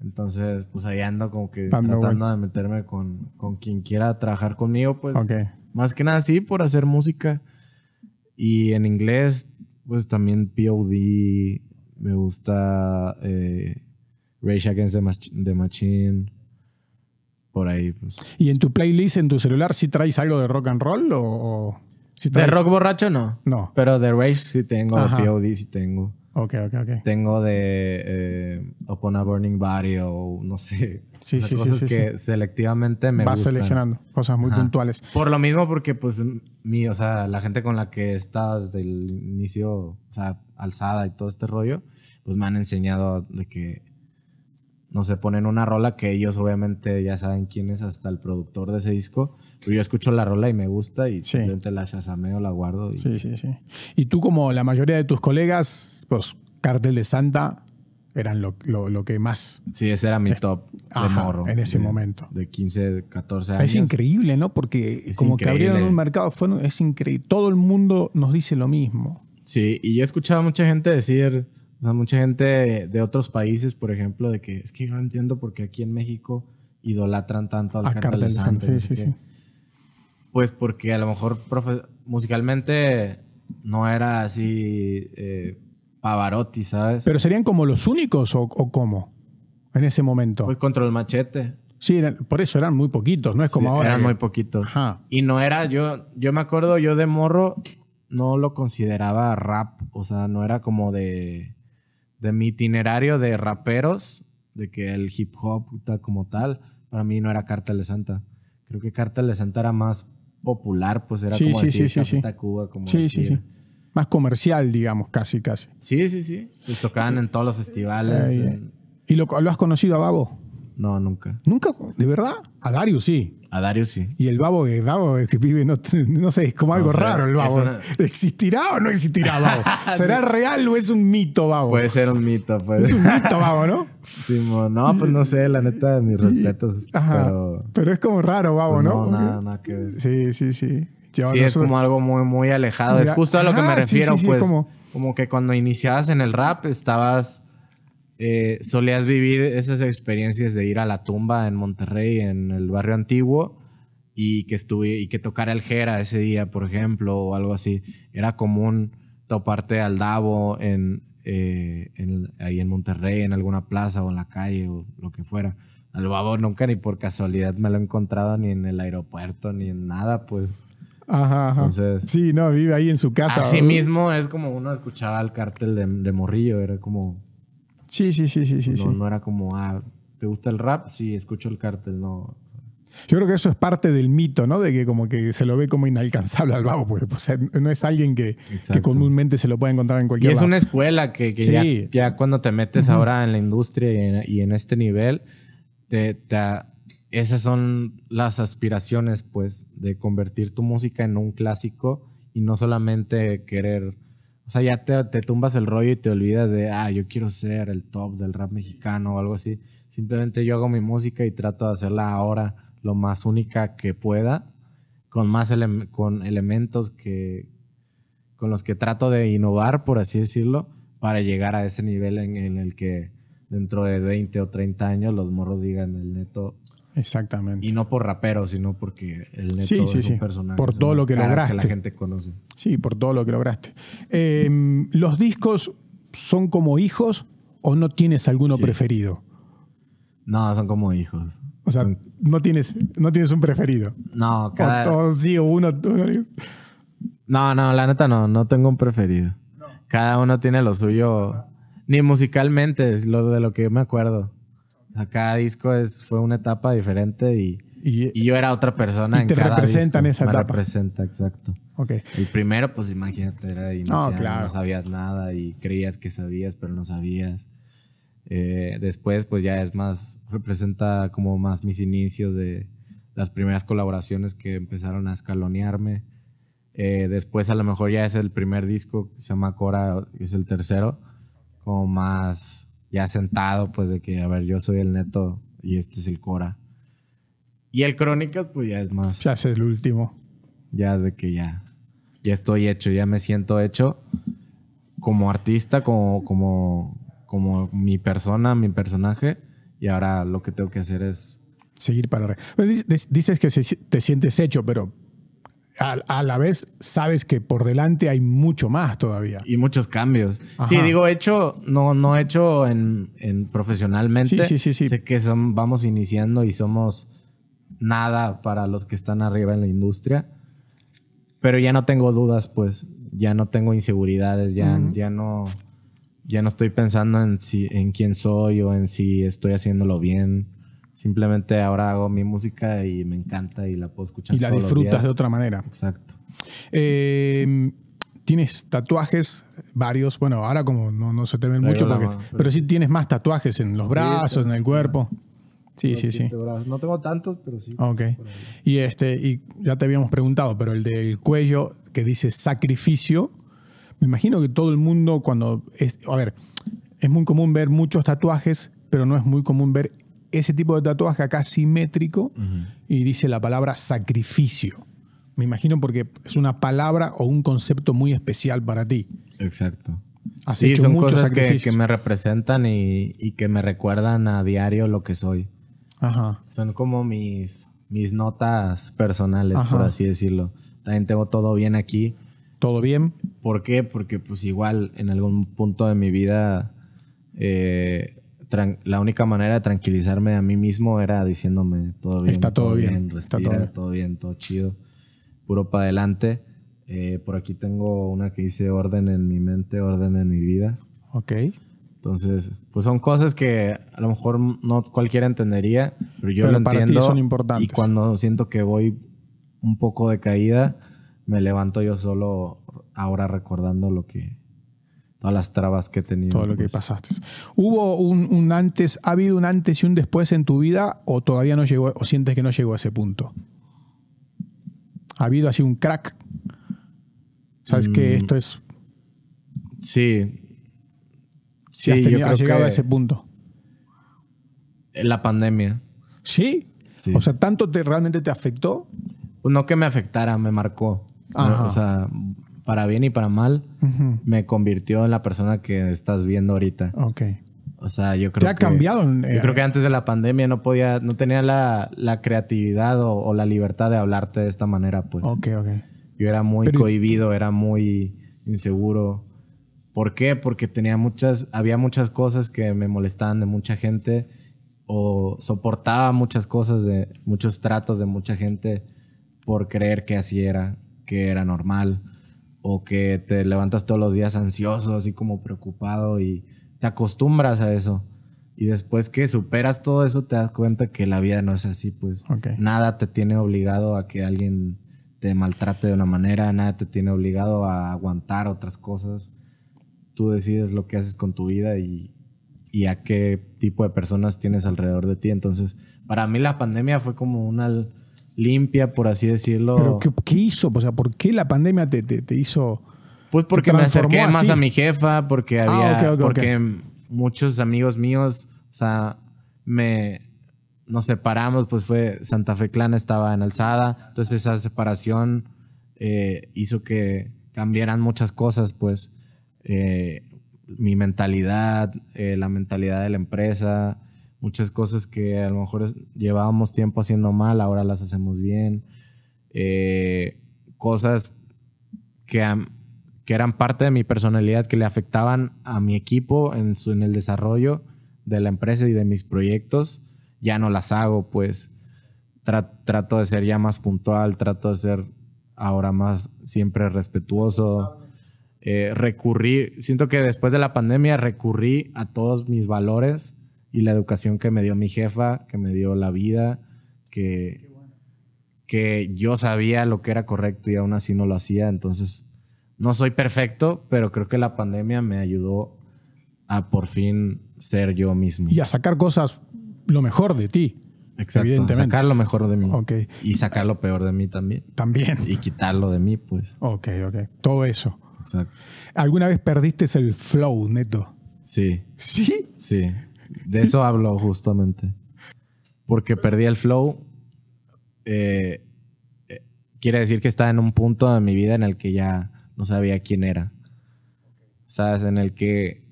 Entonces, pues ahí ando como que Dando tratando de meterme con, con quien quiera trabajar conmigo, pues. Ok. Más que nada sí, por hacer música. Y en inglés, pues también POD. Me gusta eh, Rage Against the, Mach- the Machine. Por ahí, pues. ¿Y en tu playlist, en tu celular, sí traes algo de rock and roll o, De rock borracho no. No. Pero de Rage sí tengo, de POD sí tengo. Ok, ok, ok. Tengo de eh, Upon a Burning Body o no sé. Sí, O sea, sí, sí, cosas sí, que selectivamente me Vas gustan. seleccionando cosas muy Ajá. puntuales. Por lo mismo, porque pues mi, o sea, la gente con la que estado desde el inicio, o sea, alzada y todo este rollo, pues me han enseñado de que no se ponen una rola que ellos obviamente ya saben quién es hasta el productor de ese disco. Yo escucho la rola y me gusta y Sí. simplemente la shazameo, la guardo. Y, Sí, sí, sí. Y tú, como la mayoría de tus colegas, pues Cartel de Santa eran lo, lo- lo que más. Sí, ese era mi top de Ajá, morro. en ese de- momento. De 15, 14 años. Es increíble, ¿no? Porque Es como que increíble. abrieron un mercado, fueron, es increíble. Todo el mundo nos dice lo mismo. Sí, y yo he escuchado a mucha gente decir, o sea, mucha gente de otros países, por ejemplo, de que es que yo no entiendo por qué aquí en México idolatran tanto al A Cártel Cartel de Santa. Sí, sí, sí. Pues porque a lo mejor profe- musicalmente no era así eh, Pavarotti, ¿sabes? Pero serían como los únicos o, o cómo en ese momento. pues contra el machete. sí, eran- por eso eran muy poquitos, no es como Sí, ahora. Eran que- muy poquitos. Ajá. Y no era, yo, yo me acuerdo, yo de morro no lo consideraba rap. O sea, no era como de, de mi itinerario de raperos, de que el hip hop como tal, para mí no era Cartel de Santa. Creo que Cartel de Santa era más popular, pues era Sí, como sí, decir sí, Café. Tacuba, como Sí, sí, decir- sí. Más comercial, digamos, casi, casi. Sí, sí, sí. Tocaban en todos los festivales. En- ¿Y lo, lo has conocido a Babo? No, nunca. ¿Nunca? ¿De verdad? A Darius sí. A Darius sí. Y el babo que, babo que vive, no, no sé, es como algo raro el babo. una- ¿Existirá o no existirá babo? ¿Será real o es un mito babo? Puede ser un mito, puede Es un mito babo, ¿no? Simón. No, pues no sé, la neta, mis respetos. Ajá. Pero. Pero es como raro babo, pues, ¿no? no, nada, nada que ver. Sí, sí, sí. Yo Sí, no es soy- como algo muy, muy alejado. Es justo a lo que me sí, refiero, sí, sí, pues. como- Como... que cuando iniciabas en el rap, estabas. Eh, solías vivir esas experiencias de ir a la tumba en Monterrey, en el barrio antiguo, y que estuve, y que tocara el Jera ese día, por ejemplo, o algo así. Era común toparte al Davo en, eh, en- ahí en Monterrey, en alguna plaza o en la calle o lo que fuera. Al Babo nunca ni por casualidad me lo he encontrado ni en el aeropuerto ni en nada, pues. Ajá, ajá. Entonces- sí, no, vive ahí en su casa. Así mismo es como uno escuchaba el cártel de, de Morrillo, era como, Sí, sí, sí, sí, sí. no, sí. no era como, ah, ¿te gusta el rap? Sí, escucho el cártel, no. Yo creo que eso es parte del mito, ¿no? De que como que se lo ve como inalcanzable al babo, porque o sea, no es alguien que, que comúnmente se lo puede encontrar en Y cualquier es lado. una escuela que, que Sí. ya, ya cuando te metes ahora en la industria y en, y en este nivel, te, te, esas son las aspiraciones, pues, de convertir tu música en un clásico y no solamente querer, o sea, ya te, te tumbas el rollo y te olvidas de, ah, yo quiero ser el top del rap mexicano o algo así. Simplemente yo hago mi música y trato de hacerla ahora lo más única que pueda, con más con elementos que, con los que trato de innovar, por así decirlo, para llegar a ese nivel en, en el que dentro de 20 o 30 años los morros digan el neto Exactamente. Y no por rapero, sino porque el neto es un personaje. Por todo lo que lograste. Que la gente conoce. Sí, por todo lo que lograste. Em, ¿Los discos son como hijos o no tienes alguno preferido? No, son como hijos. O sea, no tienes, no tienes un preferido. No, cada... O sí, o uno, No, no, la neta no, no tengo un preferido. Cada uno tiene lo suyo, ni musicalmente, es lo de lo que yo me acuerdo cada disco es, fue una etapa diferente y, y, yo era otra persona. Y te representan esa etapa. Me representa, exacto. Okay. El primero, pues imagínate, era inicial, no, sabías nada y creías que sabías, pero no sabías. Eh, después, pues ya es más, representa como más mis inicios de las primeras colaboraciones que empezaron a escalonearme. Eh, después, a lo mejor ya es el primer disco que se llama Cora, es el tercero, como más ya sentado, pues de que, a ver, yo soy el neto y este es el Cora. Y el Crónicas, pues ya es más. Ya es el último. Ya de que ya, ya estoy hecho, ya me siento hecho como artista, como, como, como mi persona, mi personaje. Y ahora lo que tengo que hacer es. Seguir para. Dices que te sientes hecho, pero a, la vez sabes que por delante hay mucho más todavía. Y muchos cambios. Sí, digo, hecho, no, no hecho en, profesionalmente. Sí, sí, sí, Sé que son, vamos iniciando y somos nada para los que están arriba en la industria. Pero ya no tengo dudas, pues. Ya no tengo inseguridades, ya, ya no. Ya no estoy pensando en si, en quién soy o en si estoy haciéndolo bien Simplemente ahora hago mi música y me encanta y la puedo escuchar. Y la disfrutas de otra manera. Exacto. Em, tienes tatuajes, varios. Bueno, ahora como no, se te ven mucho, pero, sí tienes más tatuajes en los brazos, en el cuerpo. Sí, sí, sí. No tengo tantos, pero sí. Ok. Y, este, y ya te habíamos preguntado, pero el del cuello que dice sacrificio, me imagino que todo el mundo cuando... Es, a ver, es muy común ver muchos tatuajes, pero no es muy común ver ese tipo de tatuaje acá simétrico y dice la palabra sacrificio. Me imagino porque es una palabra o un concepto muy especial para ti. Exacto. Así sí, son cosas que, me representan y, que me recuerdan a diario lo que soy. Ajá. Son como mis, mis notas personales, por así decirlo. También tengo todo bien aquí. ¿Todo bien? ¿Por qué? Porque pues igual en algún punto de mi vida eh, la única manera de tranquilizarme a mí mismo era diciéndome todo bien. Está todo, bien, respira, todo bien. todo chido. Puro para adelante. Eh, por aquí tengo una que dice orden en mi mente, orden en mi vida. Ok. Entonces, pues son cosas que a lo mejor no cualquiera entendería, pero yo lo para entiendo. Ti son importantes. Y cuando siento que voy un poco de caída, me levanto yo solo ahora recordando lo que, todas las trabas que he tenido. Todo lo que pues. pasaste. ¿Hubo un, antes, ha habido un antes y un después en tu vida o todavía no llegó, o sientes que no llegó a ese punto? ¿Ha habido así un crack? ¿Sabes que mm. esto es... Sí. Sí, has, yo llegado a ese punto. La pandemia. ¿Sí? ¿Sí? O sea, ¿tanto te, realmente te afectó? No que me afectara, me marcó. O sea, para bien y para mal, me convirtió en la persona que estás viendo ahorita. Ok. O sea, yo creo ¿Te ha cambiado? yo creo que antes de la pandemia no podía, no tenía la, creatividad o, la libertad de hablarte de esta manera, pues. Ok, ok. Yo era muy cohibido, era muy inseguro. ¿Por qué? Porque tenía muchas, había muchas cosas que me molestaban de mucha gente o soportaba muchas cosas de muchos tratos de mucha gente por creer que así era, que era normal o que te levantas todos los días ansioso, así como preocupado y te acostumbras a eso. Y después que superas todo eso, te das cuenta que la vida no es así, pues. Nada te tiene obligado a que alguien te maltrate de una manera, nada te tiene obligado a aguantar otras cosas. Tú decides lo que haces con tu vida y y a qué tipo de personas tienes alrededor de ti. Entonces, para mí la pandemia fue como una limpia, por así decirlo. ¿Pero qué, hizo? O sea, ¿por qué la pandemia te, te, hizo...? Pues porque me acerqué más a mi jefa, porque ah, había... porque muchos amigos míos, o sea, me... Nos separamos, pues fue... Santa Fe Clan estaba en alzada. Entonces esa separación eh, hizo que cambiaran muchas cosas, pues. Eh, mi mentalidad, eh, la mentalidad de la empresa, muchas cosas que a lo mejor llevábamos tiempo haciendo mal, ahora las hacemos bien. Eh, cosas que, que, eran parte de mi personalidad, que le afectaban a mi equipo en, su, en el desarrollo de la empresa y de mis proyectos, ya no las hago, pues trato de ser ya más puntual, trato de ser ahora más siempre respetuoso. Eh, recurrí, siento que después de la pandemia recurrí a todos mis valores y la educación que me dio mi jefa, que me dio la vida, que, que yo sabía lo que era correcto y aún así no lo hacía. Entonces, no soy perfecto, pero creo que la pandemia me ayudó a por fin ser yo mismo. Y a sacar cosas, lo mejor de ti. Exacto. Evidentemente. Sacar lo mejor de mí. Y sacar lo peor de mí también. También. Y quitarlo de mí, pues. Ok, ok. Todo eso. Exacto. ¿Alguna vez perdiste el flow, neto? Sí. ¿Sí? Sí. De eso hablo justamente. Porque perdí el flow. Eh, eh, quiere decir que estaba en un punto de mi vida en el que ya no sabía quién era. ¿Sabes? En el que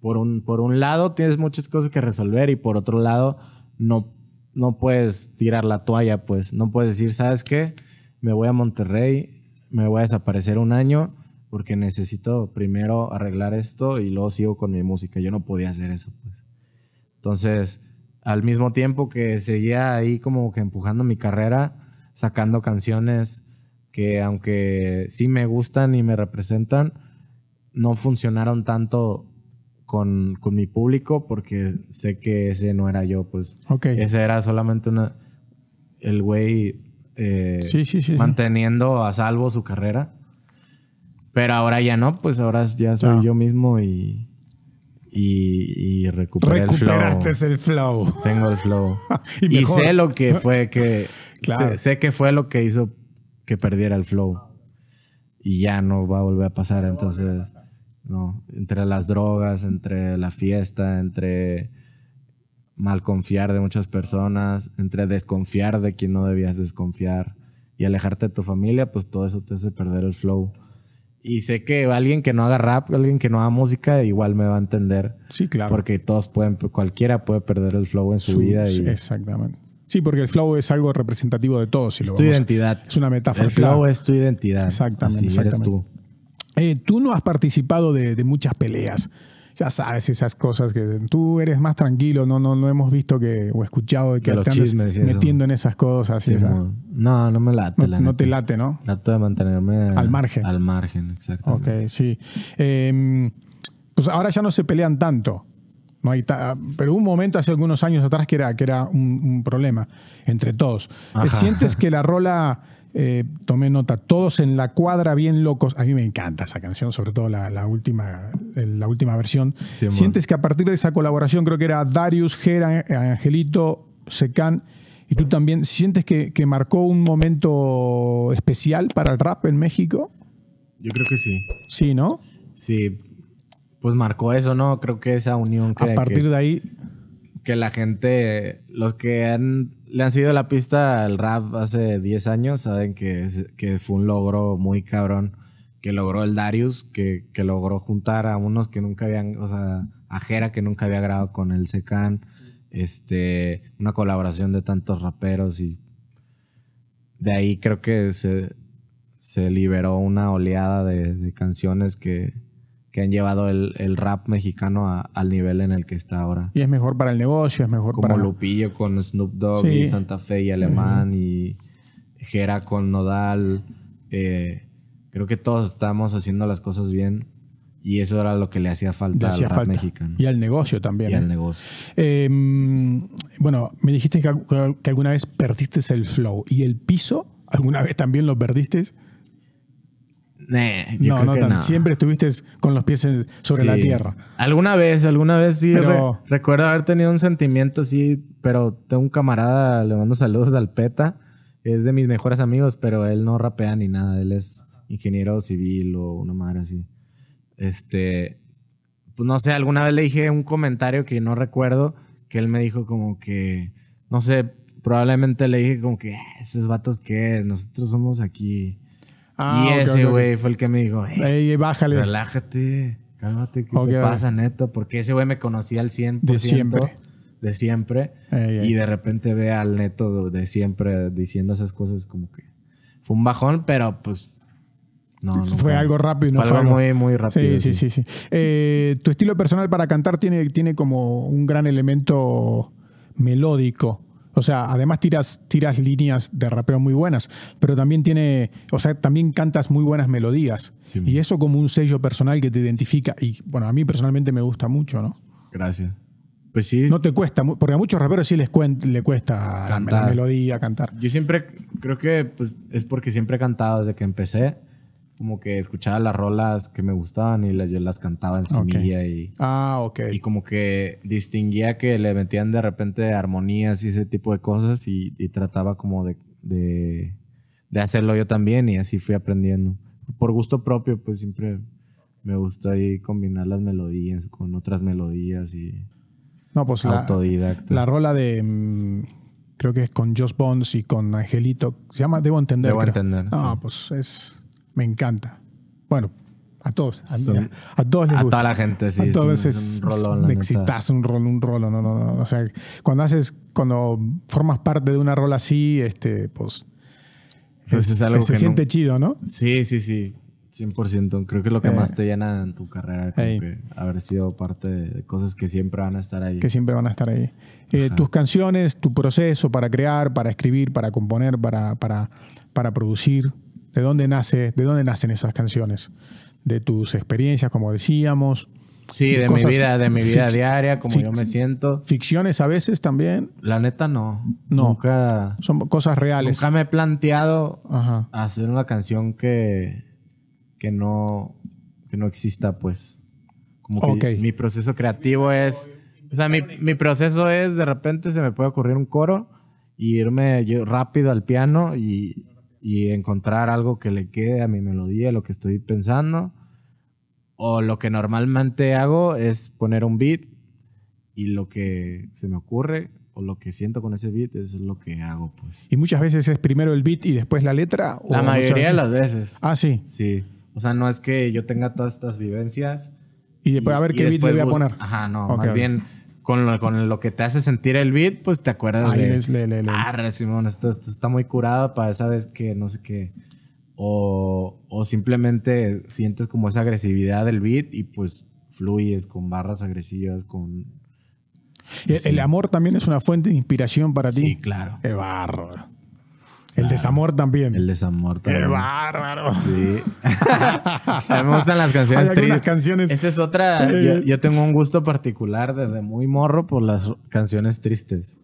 por un, por un lado tienes muchas cosas que resolver y por otro lado no, no puedes tirar la toalla, pues. No puedes decir, ¿sabes qué? Me voy a Monterrey, me voy a desaparecer un año porque necesito primero arreglar esto y luego sigo con mi música. Yo no podía hacer eso, pues. Entonces, al mismo tiempo que seguía ahí como que empujando mi carrera, sacando canciones que aunque sí me gustan y me representan, no funcionaron tanto con, mi público porque sé que ese no era yo, pues. Ese era solamente una, el güey eh, manteniendo a salvo su carrera. Pero ahora ya no, pues ahora ya soy yo mismo y y, y recuperé Recuperaste el flow. Tengo el flow. y, sé lo que fue que. sé, que fue lo que hizo que perdiera el flow. Y ya no va a volver a pasar. Entonces, no. Entre las drogas, entre la fiesta, entre mal confiar de muchas personas, entre desconfiar de quien no debías desconfiar y alejarte de tu familia, pues todo eso te hace perder el flow. Y sé que alguien que no haga rap, alguien que no haga música, igual me va a entender. Sí, claro. Porque todos pueden, cualquiera puede perder el flow en su, vida. Y... Exactamente. Sí, porque el flow es algo representativo de todos. es tu identidad. Es una metáfora. El flow es tu identidad. Exactamente. Eres tú. Eh, tú no has participado de, de muchas peleas ya sabes esas cosas que tú eres más tranquilo, no, no, no hemos visto que o escuchado que te andes metiendo en esas cosas. no, no me late. No, te late, ¿no? Trato de mantenerme al margen. Al margen, exacto. Ok, sí. Em, pues ahora ya no se pelean tanto. No hay pero hubo un momento hace algunos años atrás que era, que era un, problema entre todos. ¿Sientes que la rola eh, tomé nota, todos en la cuadra bien locos. A mí me encanta esa canción, sobre todo la, última, la última versión. Sientes que a partir de esa colaboración, creo que era Darius, Gera, Angelito, Secan, y tú también, ¿sientes que, marcó un momento especial para el rap en México? Yo creo que sí. Sí, ¿no? Sí, pues marcó eso, ¿no? Creo que esa unión que... A partir de ahí... Que la gente, los que han le han sido la pista al rap hace 10 años, saben que, que fue un logro muy cabrón que logró el Darius, que, que, logró juntar a unos que nunca habían, o sea, a Jera que nunca había grabado con el Secan, este, una colaboración de tantos raperos y de ahí creo que se, se liberó una oleada de, de canciones que, que han llevado el, rap mexicano al nivel en el que está ahora. Y es mejor para el negocio, es mejor Como para... Lupillo con Snoop Dogg y Santa Fe y Alemán y Jera con Nodal. Eh, creo que todos estamos haciendo las cosas bien y eso era lo que le hacía falta al rap mexicano. Y al negocio también. Y al ¿eh? negocio. Em, bueno, me dijiste que, que, alguna vez perdiste el flow. ¿Y el piso? ¿Alguna vez también lo perdiste? Yo no, creo no que tan- no. Siempre estuviste con los pies sobre la tierra. Alguna vez, alguna vez sí. Pero- re- recuerdo haber tenido un sentimiento así, pero tengo un camarada, le mando saludos al PETA. Es de mis mejores amigos, pero él no rapea ni nada. Él es ingeniero civil o una madre así. Este, pues no sé, alguna vez le dije un comentario que no recuerdo, que él me dijo como que, no sé, probablemente le dije como que, "Eh, esos vatos que nosotros somos aquí. Ah, y ese güey fue el que me dijo, "Eh, Ey, bájale. Relájate, cálmate, ¿qué te pasa, neto? Porque ese güey me conocía al 100%. De siempre. De siempre. Ey, ey. Y de repente ve al neto de siempre diciendo esas cosas como que fue un bajón, pero pues no, nunca. Fue algo rápido no fue fue algo algo- muy, muy rápido. Sí, sí, sí. sí. Eh, tu estilo personal para cantar tiene, tiene como un gran elemento melódico. O sea, además tiras, tiras líneas de rapeo muy buenas, pero también tiene, o sea, también cantas muy buenas melodías. Sí. Y eso como un sello personal que te identifica. Y bueno, a mí personalmente me gusta mucho, ¿no? Gracias. Pues sí, No te cuesta, porque a muchos raperos sí les le cuesta la, la melodía, cantar. yo siempre creo que pues, es porque siempre he cantado desde que empecé. Como que escuchaba las rolas que me gustaban y la- yo las cantaba en semilla y Ah, ok. y como que distinguía que le metían de repente armonías y ese tipo de cosas y, y trataba como de, de, de hacerlo yo también y así fui aprendiendo. Por gusto propio, pues siempre me gusta ahí combinar las melodías con otras melodías y No, pues autodidacta. la rola de. mm, creo que es con Joss Bonds y con Angelito. Se llama Debo Entender. Debo creo. Entender, No, sí. pues es. Me encanta. Bueno, a todos. A, Son- a todos les a gusta. toda la gente, sí, A es todos un- es, es un rolón, un exitazo, un rolo, un rolo. No, no, no. O sea, cuando haces. Cuando formas parte de una rola así, este, pues. Pues es algo se que siente no- chido, ¿no? Sí, sí, sí. 100%. Creo que lo que Eh. más te llena en tu carrera como Ey. que haber sido parte de, de cosas que siempre van a estar ahí. que siempre van a estar ahí. Eh, tus canciones, tu proceso para crear, para escribir, para componer, para, para, para producir, ¿de dónde nace, de dónde nacen esas canciones? De tus experiencias, como decíamos. Sí, de mi vida, de mi vida diaria, como yo me siento. Ficciones a veces también. La neta no. No. Nunca, Son cosas reales. nunca me he planteado Ajá. hacer una canción que, que no que no exista, pues. Como que mi proceso creativo es. O sea, mi, mi proceso es de repente se me puede ocurrir un coro y irme yo rápido al piano y, y encontrar algo que le quede a mi melodía, lo que estoy pensando. O lo que normalmente hago es poner un beat y lo que se me ocurre o lo que siento con ese beat es lo que hago, pues. Y muchas veces es primero el beat y después la letra. o La mayoría de las veces. Ah, sí. Sí. O sea, no es que yo tenga todas estas vivencias. Y después a ver qué beat le voy a poner. Ajá, no. Ok, más bien con lo, con lo que te hace sentir el beat, pues te acuerdas Ahí de. les- le- le- le- Simón, esto, esto está muy curado para esa vez que no sé qué. O, o simplemente sientes como esa agresividad del beat y pues fluyes con barras agresivas, con. El, el amor también es una fuente de inspiración para ti. Sí, claro. Qué bárbaro. El desamor también. El desamor Qué también. bárbaro. Sí. a mí me gustan las canciones tristes. canciones- Esa es otra. Yo, yo tengo un gusto particular desde muy morro por las canciones tristes.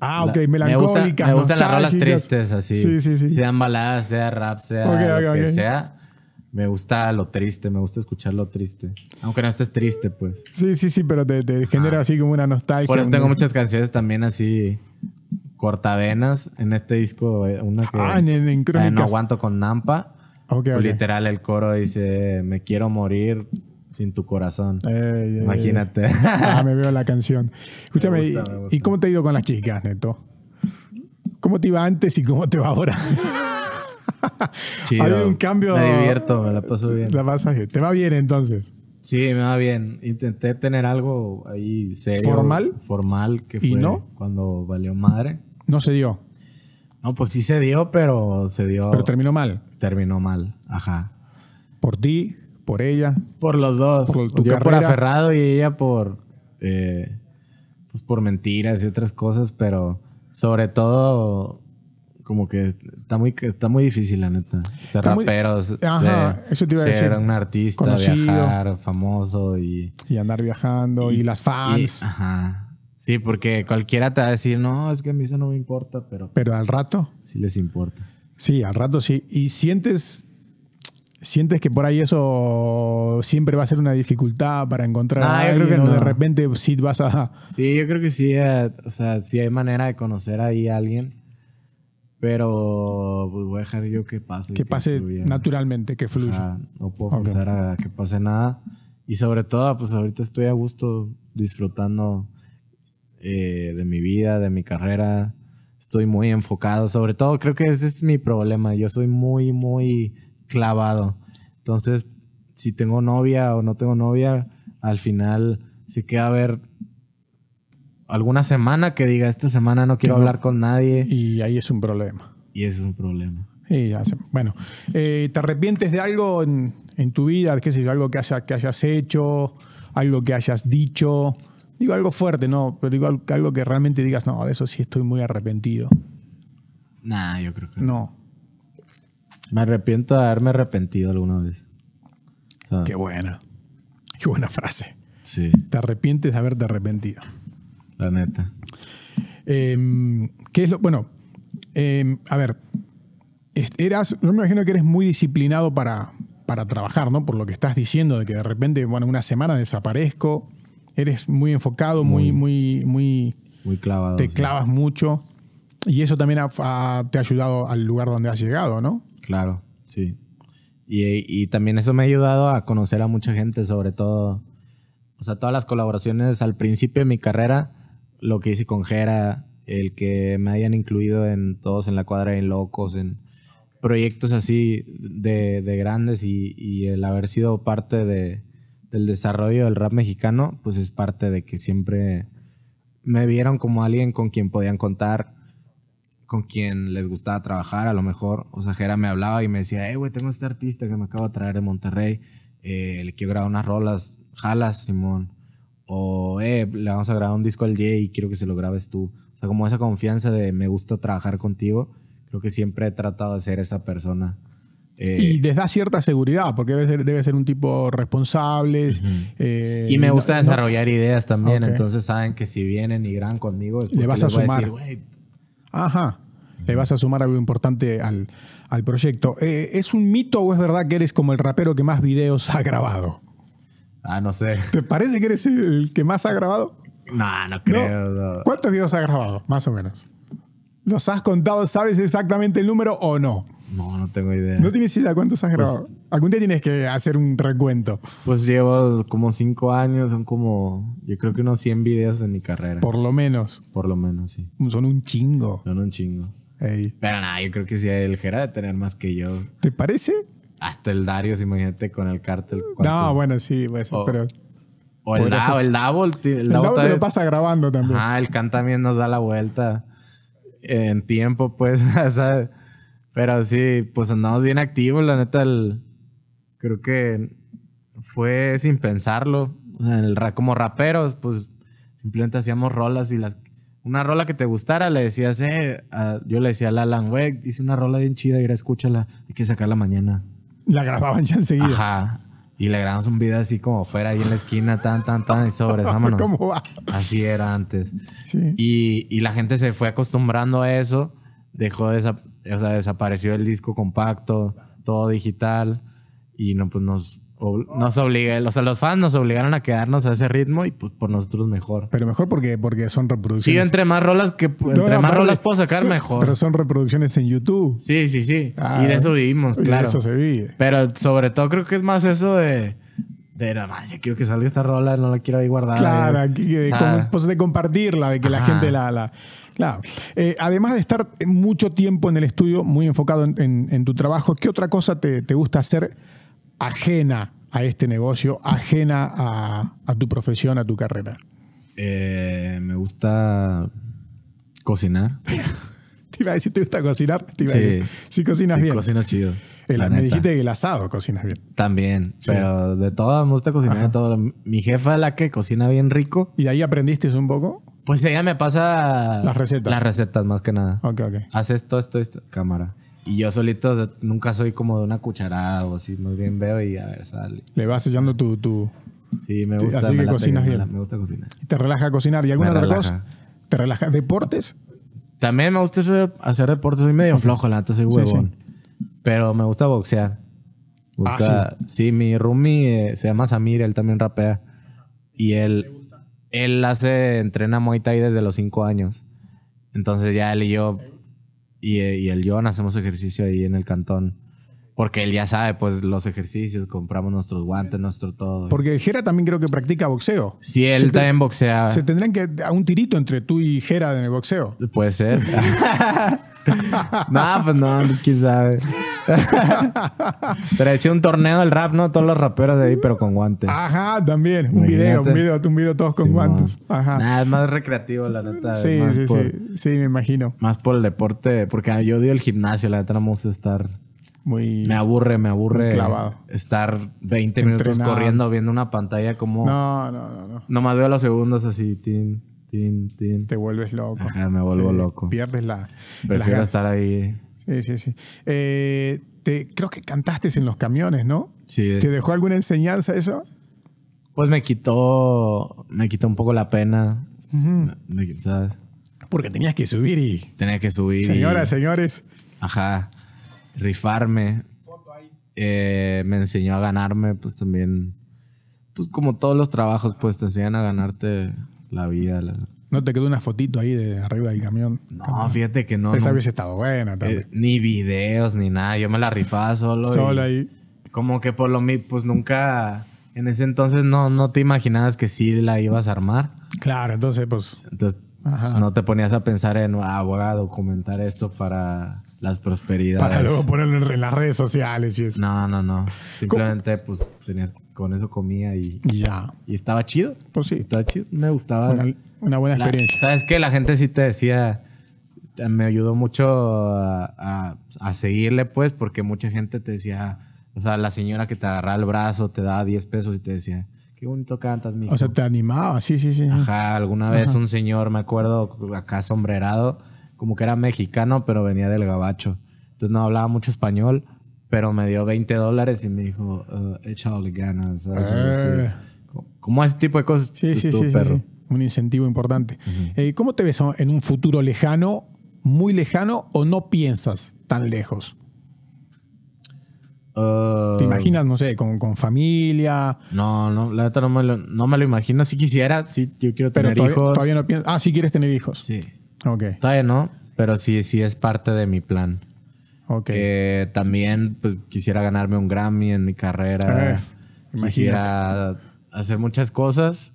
Ah, ok, La- melancólicas. Me, gusta- me gustan las rolas tristes, así. Sí, sí, sí. Sean baladas, sea rap, sea lo que sea. Me gusta lo triste, me gusta escuchar lo triste. Aunque no estés triste, pues. Sí, sí, sí, pero te, te genera así como una nostalgia. Por eso tengo muchas canciones también así cortavenas. En este disco, eh, una que. Ah, en- en-. No aguanto con Nampa. Literal, el coro dice: Me quiero morir sin tu corazón. Ey, ey, ey. Imagínate. Ah, me veo la canción. Escúchame, gusta, ¿y- me gusta. ¿y cómo te ha ido con las chicas, Neto? ¿Cómo te iba antes y cómo te va ahora? Chido. Un cambio. Me divierto, me la paso bien. La pasas bien. ¿Te va bien entonces? Sí, me va bien. Intenté tener algo ahí serio. ¿Formal? Formal, que ¿Y fue no? cuando valió madre. No se dio, No, pues sí se dio, pero se dio. pero terminó mal. terminó mal. Ajá. Por ti, por ella. Por los dos. Por tu Yo por carrera. aferrado y ella por. eh, pues por mentiras y otras cosas, pero sobre todo. Como que está muy, está muy difícil, la neta. Ser Está muy- rapero, Ajá, ser, eso te iba a ser decir. un artista, Conocido. viajar, famoso y. Y andar viajando y, las fans. Y- ajá. Sí, porque cualquiera te va a decir, no, es que a mí eso no me importa, pero, pero al rato, sí les importa. sí, al rato sí. Y sientes ¿Sientes que por ahí eso siempre va a ser una dificultad para encontrar Ah, a yo creo alguien que o de no. repente sí vas a... Sí, yo creo que sí, eh, o sea, sí hay manera de conocer ahí a alguien, pero pues voy a dejar yo que pase. que pase fluya. naturalmente, que fluya. Ajá, no puedo forzar a que pase nada. Y sobre todo, pues ahorita estoy a gusto disfrutando eh, de mi vida, de mi carrera. Estoy muy enfocado. Sobre todo, creo que ese es mi problema. Yo soy muy, muy clavado. Entonces, si tengo novia o no tengo novia, al final sí que va a haber alguna semana que diga, esta semana no quiero no. hablar con nadie. Y ahí es un problema. Y ese es un problema. Sí, ya sé. Bueno, eh, ¿te arrepientes de algo en, en tu vida? ¿Qué sé yo? Algo que, haya- que hayas hecho, algo que hayas dicho. Digo algo fuerte, ¿no? Pero digo algo, que realmente digas, no, de eso sí estoy muy arrepentido. Nah, yo creo que No. Me arrepiento de haberme arrepentido alguna vez. O sea, Qué buena. Qué buena frase. sí, Te arrepientes de haberte arrepentido. la neta. Eh, ¿Qué es lo.? Bueno, eh, a ver. Eras, yo me imagino que eres muy disciplinado para, para trabajar, ¿no? Por lo que estás diciendo, de que de repente, bueno, una semana desaparezco. Eres muy enfocado, muy, muy, muy. Muy clavado. te sí. clavas mucho. Y eso también ha- ha- te ha ayudado al lugar donde has llegado, ¿no? Claro, sí. Y, y también eso me ha ayudado a conocer a mucha gente, sobre todo. O sea, todas las colaboraciones al principio de mi carrera, lo que hice con Jera, el que me hayan incluido en todos en la cuadra de locos, en proyectos así de, de grandes y, y el haber sido parte de, del desarrollo del rap mexicano, pues es parte de que siempre me vieron como alguien con quien podían contar, con quien les gustaba trabajar, a lo mejor. O sea, Jera me hablaba y me decía, eh, güey, tengo este artista que me acabo de traer de Monterrey, eh, le quiero grabar unas rolas, jalas, Simón. O, eh, le vamos a grabar un disco al Jay y quiero que se lo grabes tú. O sea, como esa confianza de me gusta trabajar contigo, creo que siempre he tratado de ser esa persona. Eh, Y les da cierta seguridad, porque debe ser, debe ser un tipo responsable. eh, y me gusta no- desarrollar ideas también, entonces saben que si vienen y graban conmigo, es Le vas a sumar. decir, "Güey, Ajá. Le vas a sumar algo importante al, al proyecto. Eh, ¿Es un mito o es verdad que eres como el rapero que más videos ha grabado? ah, no sé. ¿Te parece que eres el que más ha grabado? No, no ¿No? creo. no. ¿Cuántos videos ha grabado? Más o menos. ¿Los has contado? ¿Sabes exactamente el número o no? No, no tengo idea. ¿No tienes idea cuántos has grabado? Algún día tienes que hacer un recuento. Pues llevo como cinco años, son como, yo creo que unos 100 videos en mi carrera. Por, Por lo menos. lo menos, sí. Son un chingo. Son un chingo. Ey. Pero nada, yo creo que sí, el Jera de tener más que yo. ¿Te parece? Hasta el Darius, imagínate, con el cártel. No, bueno, sí, pues, Oh, pero O el Davo, el Davo. El, el el Davo se lo pasa grabando también. Ajá, el Can también nos da la vuelta en tiempo, pues, ¿sabes? Pero sí, pues andamos bien activos, la neta, el- creo que fue sin pensarlo. El como raperos, pues, simplemente hacíamos rolas y las... Una rola que te gustara, le decías, eh, a- yo le decía al Alan, güey, hice una rola bien chida, ir escúchala, hay que sacarla mañana. La grababan ya enseguida. Ajá. Y le grabamos un video así como fuera ahí en la esquina, tan, tan, tan, y sobres, vámonos. ¿Cómo va? Así era antes. Sí. Y, y la gente se fue acostumbrando a eso. Dejó de o sea, desapareció el disco compacto, todo digital. Y no, pues nos, nos obliga, o sea, los fans nos obligaron a quedarnos a ese ritmo y pues por nosotros mejor. Pero mejor porque, porque son Sí, yo reproducciones. entre más rolas que entre No, no, más rolas puedo sacar, son- mejor. Pero son reproducciones en YouTube. Sí, sí, sí. Ah, y de eso vivimos, y de claro. eso se vive. Pero sobre todo creo que es más eso de. De nada más, ya quiero que salga esta rola, no la quiero ahí guardada. Claro, aquí, de, O sea, pues de compartirla, de que la Ajá. gente la. la- claro. Eh, además de estar mucho tiempo en el estudio, muy enfocado en, en- en tu trabajo, ¿qué otra cosa te, te gusta hacer ajena a este negocio, ajena a, a tu profesión, a tu carrera? eh, me gusta cocinar. Te iba a decir, ¿te gusta cocinar? Te iba a Sí. decir, sí cocinas Sí, bien. Cocino chido. El- la me neta. dijiste que el asado cocinas bien. También, pero de todo, me gusta cocinar de todo. Mi jefa es la que cocina bien rico. ¿Y de ahí aprendiste un poco? Pues ella me pasa Las recetas. Las recetas, más que nada. Ok, ok. Haz esto, esto, esto, cámara. Y yo solito o sea, nunca soy como de una cucharada o así, más bien veo y a ver, sale. Le vas echando tu, tu, Sí, me Sí, gusta. así me que cocinas bien. la- Me gusta cocinar. te relaja cocinar. ¿Y alguna Me otra relaja. cosa? ¿Te relaja? ¿Deportes? También me gusta hacer, hacer deporte. Soy medio flojo, la neta, soy Sí, huevón. Pero me gusta boxear. O Ah, sea, sí. mi roomie eh, se llama Samir, él también rapea. Y él, él hace, entrena Muay Thai desde los cinco años. Entonces ya él y yo, y, y el John hacemos ejercicio ahí en el cantón. Porque él ya sabe, pues, los ejercicios, compramos nuestros guantes, nuestro todo. Porque Jera también creo que practica boxeo. Sí, él Se también boxea. Se tendrán que a un tirito entre tú y Jera en el boxeo. Puede ser. no, pues no, quién sabe. pero eché un torneo del rap, ¿no? Todos los raperos de ahí, pero con guantes. Ajá, también. Un Imagínate. video, un video, un video todos con Simón. guantes. Ajá. Nah, es más recreativo, la neta. sí, sí, por, sí. Sí, me imagino. Más por el deporte, porque yo odio el gimnasio, la neta no me gusta estar. Muy. Me aburre, me aburre. Clavado. Estar 20 minutos Entrenado. corriendo, viendo una pantalla como. No, no, no, no. Nomás veo los segundos así, tin, tin, tin. Te vuelves loco. Ajá, me vuelvo Sí, loco. Pierdes la. Prefiero estar ahí. Sí, sí, sí. Eh, te, creo que cantaste en los camiones, ¿no? Sí. ¿Te dejó alguna enseñanza eso? Pues me quitó. Me quitó un poco la pena. Me- me- ¿Sabes? Porque tenías que subir y. Tenía que subir. y- Señoras, señores. Ajá. Rifarme. Eh, me enseñó a ganarme, pues también. Pues como todos los trabajos, pues te enseñan a ganarte la vida. la- ¿No te quedó una fotito ahí de arriba del camión? No, fíjate que no. Esa no. hubiese estado buena también. Eh, ni videos, ni nada. Yo me la rifaba solo. Solo ahí. Como que por lo mismo, pues nunca. En ese entonces no, no te imaginabas que sí la ibas a armar. Claro, entonces, pues. Entonces Ajá. no te ponías a pensar en, ah, voy a documentar esto para las prosperidades. Para luego ponerlo en, en las redes sociales y eso. No, no, no. Simplemente, pues, tenías, con eso comía y, Y ya. y estaba chido. Pues sí. Estaba chido. Me gustaba. Una, una buena La- experiencia. ¿Sabes qué? La gente sí te decía, me ayudó mucho a, a- a seguirle, pues, porque mucha gente te decía, o sea, la señora que te agarraba el brazo te daba 10 pesos y te decía, qué bonito cantas, mijo. O sea, te animaba, sí, sí, sí. Ajá, alguna vez un señor, me acuerdo, acá sombrerado, como que era mexicano, pero venía del gabacho. Entonces no hablaba mucho español, pero me dio 20 dólares y me dijo, uh, échale ganas. Eh. Sí. Como ese tipo de cosas. Sí, sí, tú, perro. Un incentivo importante. Eh, ¿Cómo te ves en un futuro lejano, muy lejano, o no piensas tan lejos? Uh, ¿Te imaginas, no sé, con, con familia? No, no, la neta no me lo, no me lo imagino. Si quisiera, sí, yo quiero Pero tener todavía, hijos. todavía no piensas. Ah, sí quieres tener hijos. Sí. Ok, Todavía no, pero sí, sí es parte de mi plan. Ok. Eh, también pues, quisiera ganarme un Grammy en mi carrera. Eh, quisiera hacer muchas cosas,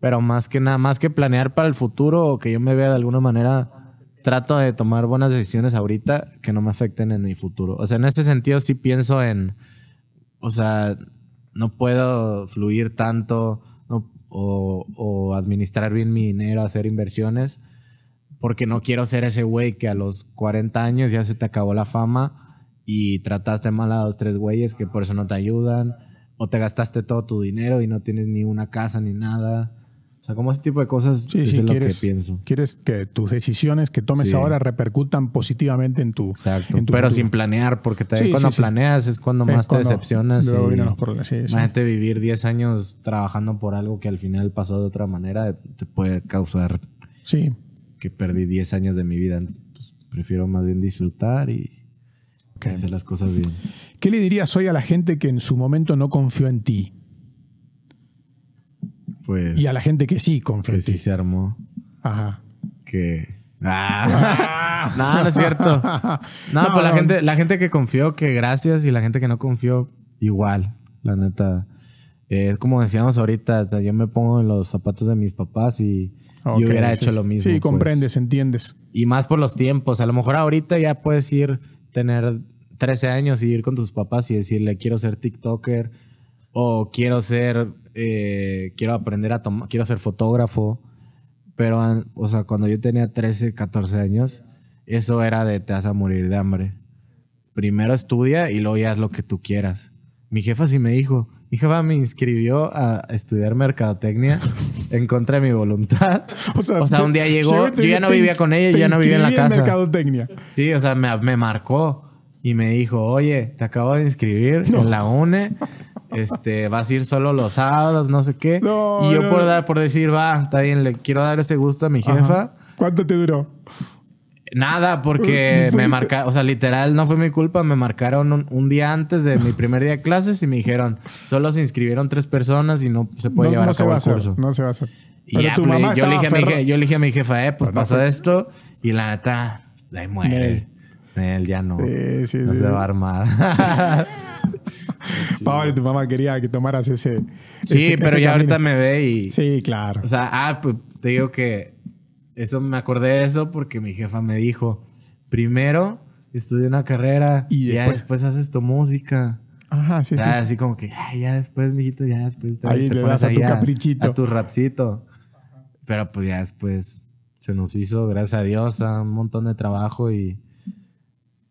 pero más que nada, más que planear para el futuro o que yo me vea de alguna manera, trato de tomar buenas decisiones ahorita que no me afecten en mi futuro. O sea, en ese sentido sí pienso en, o sea, no puedo fluir tanto no- o, o administrar bien mi dinero, hacer inversiones porque no quiero ser ese güey que a los 40 años ya se te acabó la fama y trataste mal a dos, tres güeyes que por eso no te ayudan, o te gastaste todo tu dinero y no tienes ni una casa ni nada. O sea, como ese tipo de cosas Sí, es lo que pienso. quieres que tus decisiones que tomes Sí. ahora repercutan positivamente en tu, Exacto. en tu Pero futuro. sin planear, porque te- cuando planeas es cuando Es más cuando te decepcionas. luego y- sí. Imagínate vivir 10 años trabajando por algo que al final pasó de otra manera, te puede causar Sí, que perdí 10 años de mi vida. Pues, prefiero más bien disfrutar y hacer las cosas bien. ¿Qué le dirías hoy a la gente que en su momento no confió en ti? Pues Y a la gente que sí confió que en ti. sí se armó. Ajá. Que. Ah. no, no es cierto. No, No, pues la no. gente, la gente que confió, que gracias, y la gente que no confió, igual, la neta. Eh, Es como decíamos ahorita, o sea, yo me pongo en los zapatos de mis papás y Ok, yo hubiera hecho lo mismo. Sí, pues. comprendes, entiendes. Y más por los tiempos. A lo mejor ahorita ya puedes ir, tener 13 años y ir con tus papás y decirle, quiero ser TikToker o quiero ser, eh, quiero aprender a tomar, quiero ser fotógrafo. Pero, o sea, cuando yo tenía 13, 14 años, eso era de te vas a morir de hambre. Primero estudia y luego ya haz lo que tú quieras. Mi jefa sí me dijo, mi jefa me inscribió a estudiar mercadotecnia en contra de mi voluntad. O sea, un día llegó, yo ya no vivía con ella, yo ya no vivía en la casa. mercadotecnia. Sí, o sea, me, me marcó y me dijo, oye, te acabo de inscribir en la UNE, este, vas a ir solo los sábados, no sé qué. No, y yo no, por dar, por decir, va, está bien, le quiero dar ese gusto a mi jefa. Ajá. ¿Cuánto te duró? Nada, porque me marcaron, o sea, literal, no fue mi culpa, me marcaron un, un día antes de mi primer día de clases y me dijeron, solo se inscribieron tres personas y no se puede no, llevar no a cabo el hacer. curso. No se va a hacer. Y Pero ya, tu mamá yo, le dije a mi aferra- je- yo le dije a mi jefa, eh, pues no pasa esto. Y la neta, ahí muere. Él ya no. Sí, sí, no sí. se va a armar. Pablo, tu mamá quería que tomaras ese. sí, ese- pero ese ya ahorita me ve y. Sí, claro. O sea, ah, pues te digo que eso me acordé de eso porque mi jefa me dijo: primero estudia una carrera Y ya después- haces tu música. Ajá, sí, sí. Así como que, "Ay, ya después, mijito, ya después te, Ahí te le pones das a tu caprichito. A tu rapcito. Pero pues ya después se nos hizo, gracias a Dios, a un montón de trabajo y.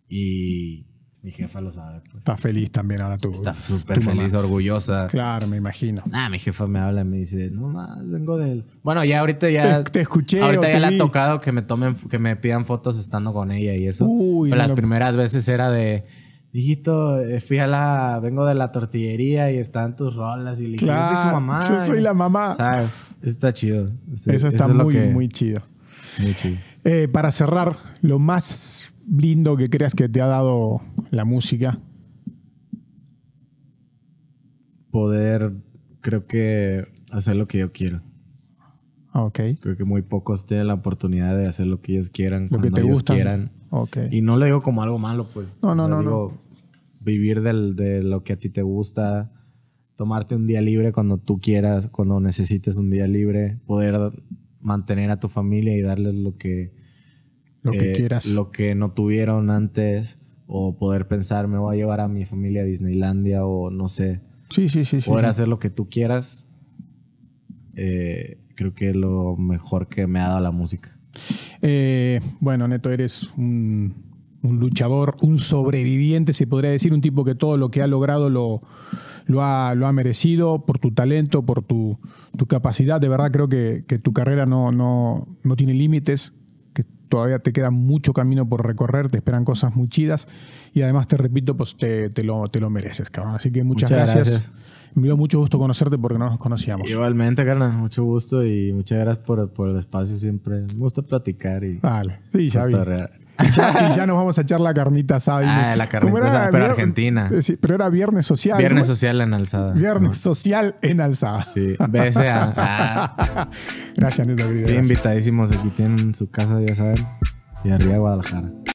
Y mi jefa lo sabe, pues. Está feliz también ahora tú. Está súper mamá. feliz, orgullosa. Claro, me imagino. Ah, mi jefa me habla y me dice, no más, vengo del. Bueno, ya ahorita ya. Te- te escuché Ahorita ya le ha tocado que me tomen, que me pidan fotos estando con ella y eso. Uy, Pero no las lo- primeras veces era de. Hijito, eh, fui a la. Vengo de la tortillería y están tus rolas. Y le dije, yo soy su Claro, mamá. yo soy la mamá. ¿Sabes? Eso está chido. Eso, Eso está eso es lo muy, que- muy chido. muy chido. Eh, para cerrar, lo más lindo que creas que te ha dado la música. Poder, creo que, hacer lo que yo quiero. Ah, Ok. Creo que muy pocos tienen la oportunidad de hacer lo que ellos quieran. Lo que te ellos gusta. quieran. Ok. Y no lo digo como algo malo, pues. No, no, O sea, no, digo, Vivir del- de lo que a ti te gusta, tomarte un día libre cuando tú quieras, cuando necesites un día libre, poder mantener a tu familia y darles lo que, Lo que eh, quieras. lo que no tuvieron antes, o poder pensar, me voy a llevar a mi familia a Disneylandia, o no sé, Sí, sí, sí. poder sí. hacer lo que tú quieras. eh, creo que es lo mejor que me ha dado la música. Eh, bueno, Neto, eres un, un luchador, un sobreviviente, se podría decir, un tipo que todo lo que ha logrado lo, lo, ha, lo ha merecido por tu talento, por tu, tu capacidad. De verdad creo que, que tu carrera no, no, no tiene límites, todavía te queda mucho camino por recorrer, te esperan cosas muy chidas y además te repito, pues te, te lo, te lo mereces, cabrón. Así que muchas, Muchas gracias. gracias. Me dio mucho gusto conocerte porque no nos conocíamos. Igualmente, carnal, mucho gusto y muchas gracias por, por el espacio siempre. Me gusta platicar y Vale, sí, ya vi. Y ya, y ya nos vamos a echar la carnita asada. Ah, la carnita asada, pero argentina. Eh, sí, pero era viernes social. Viernes social en alzada. Viernes social en alzada. Sí, BSA. Ah, Gracias, Neto. sí, gracias. invitadísimos. Aquí tienen su casa, ya saben. Y arriba Guadalajara.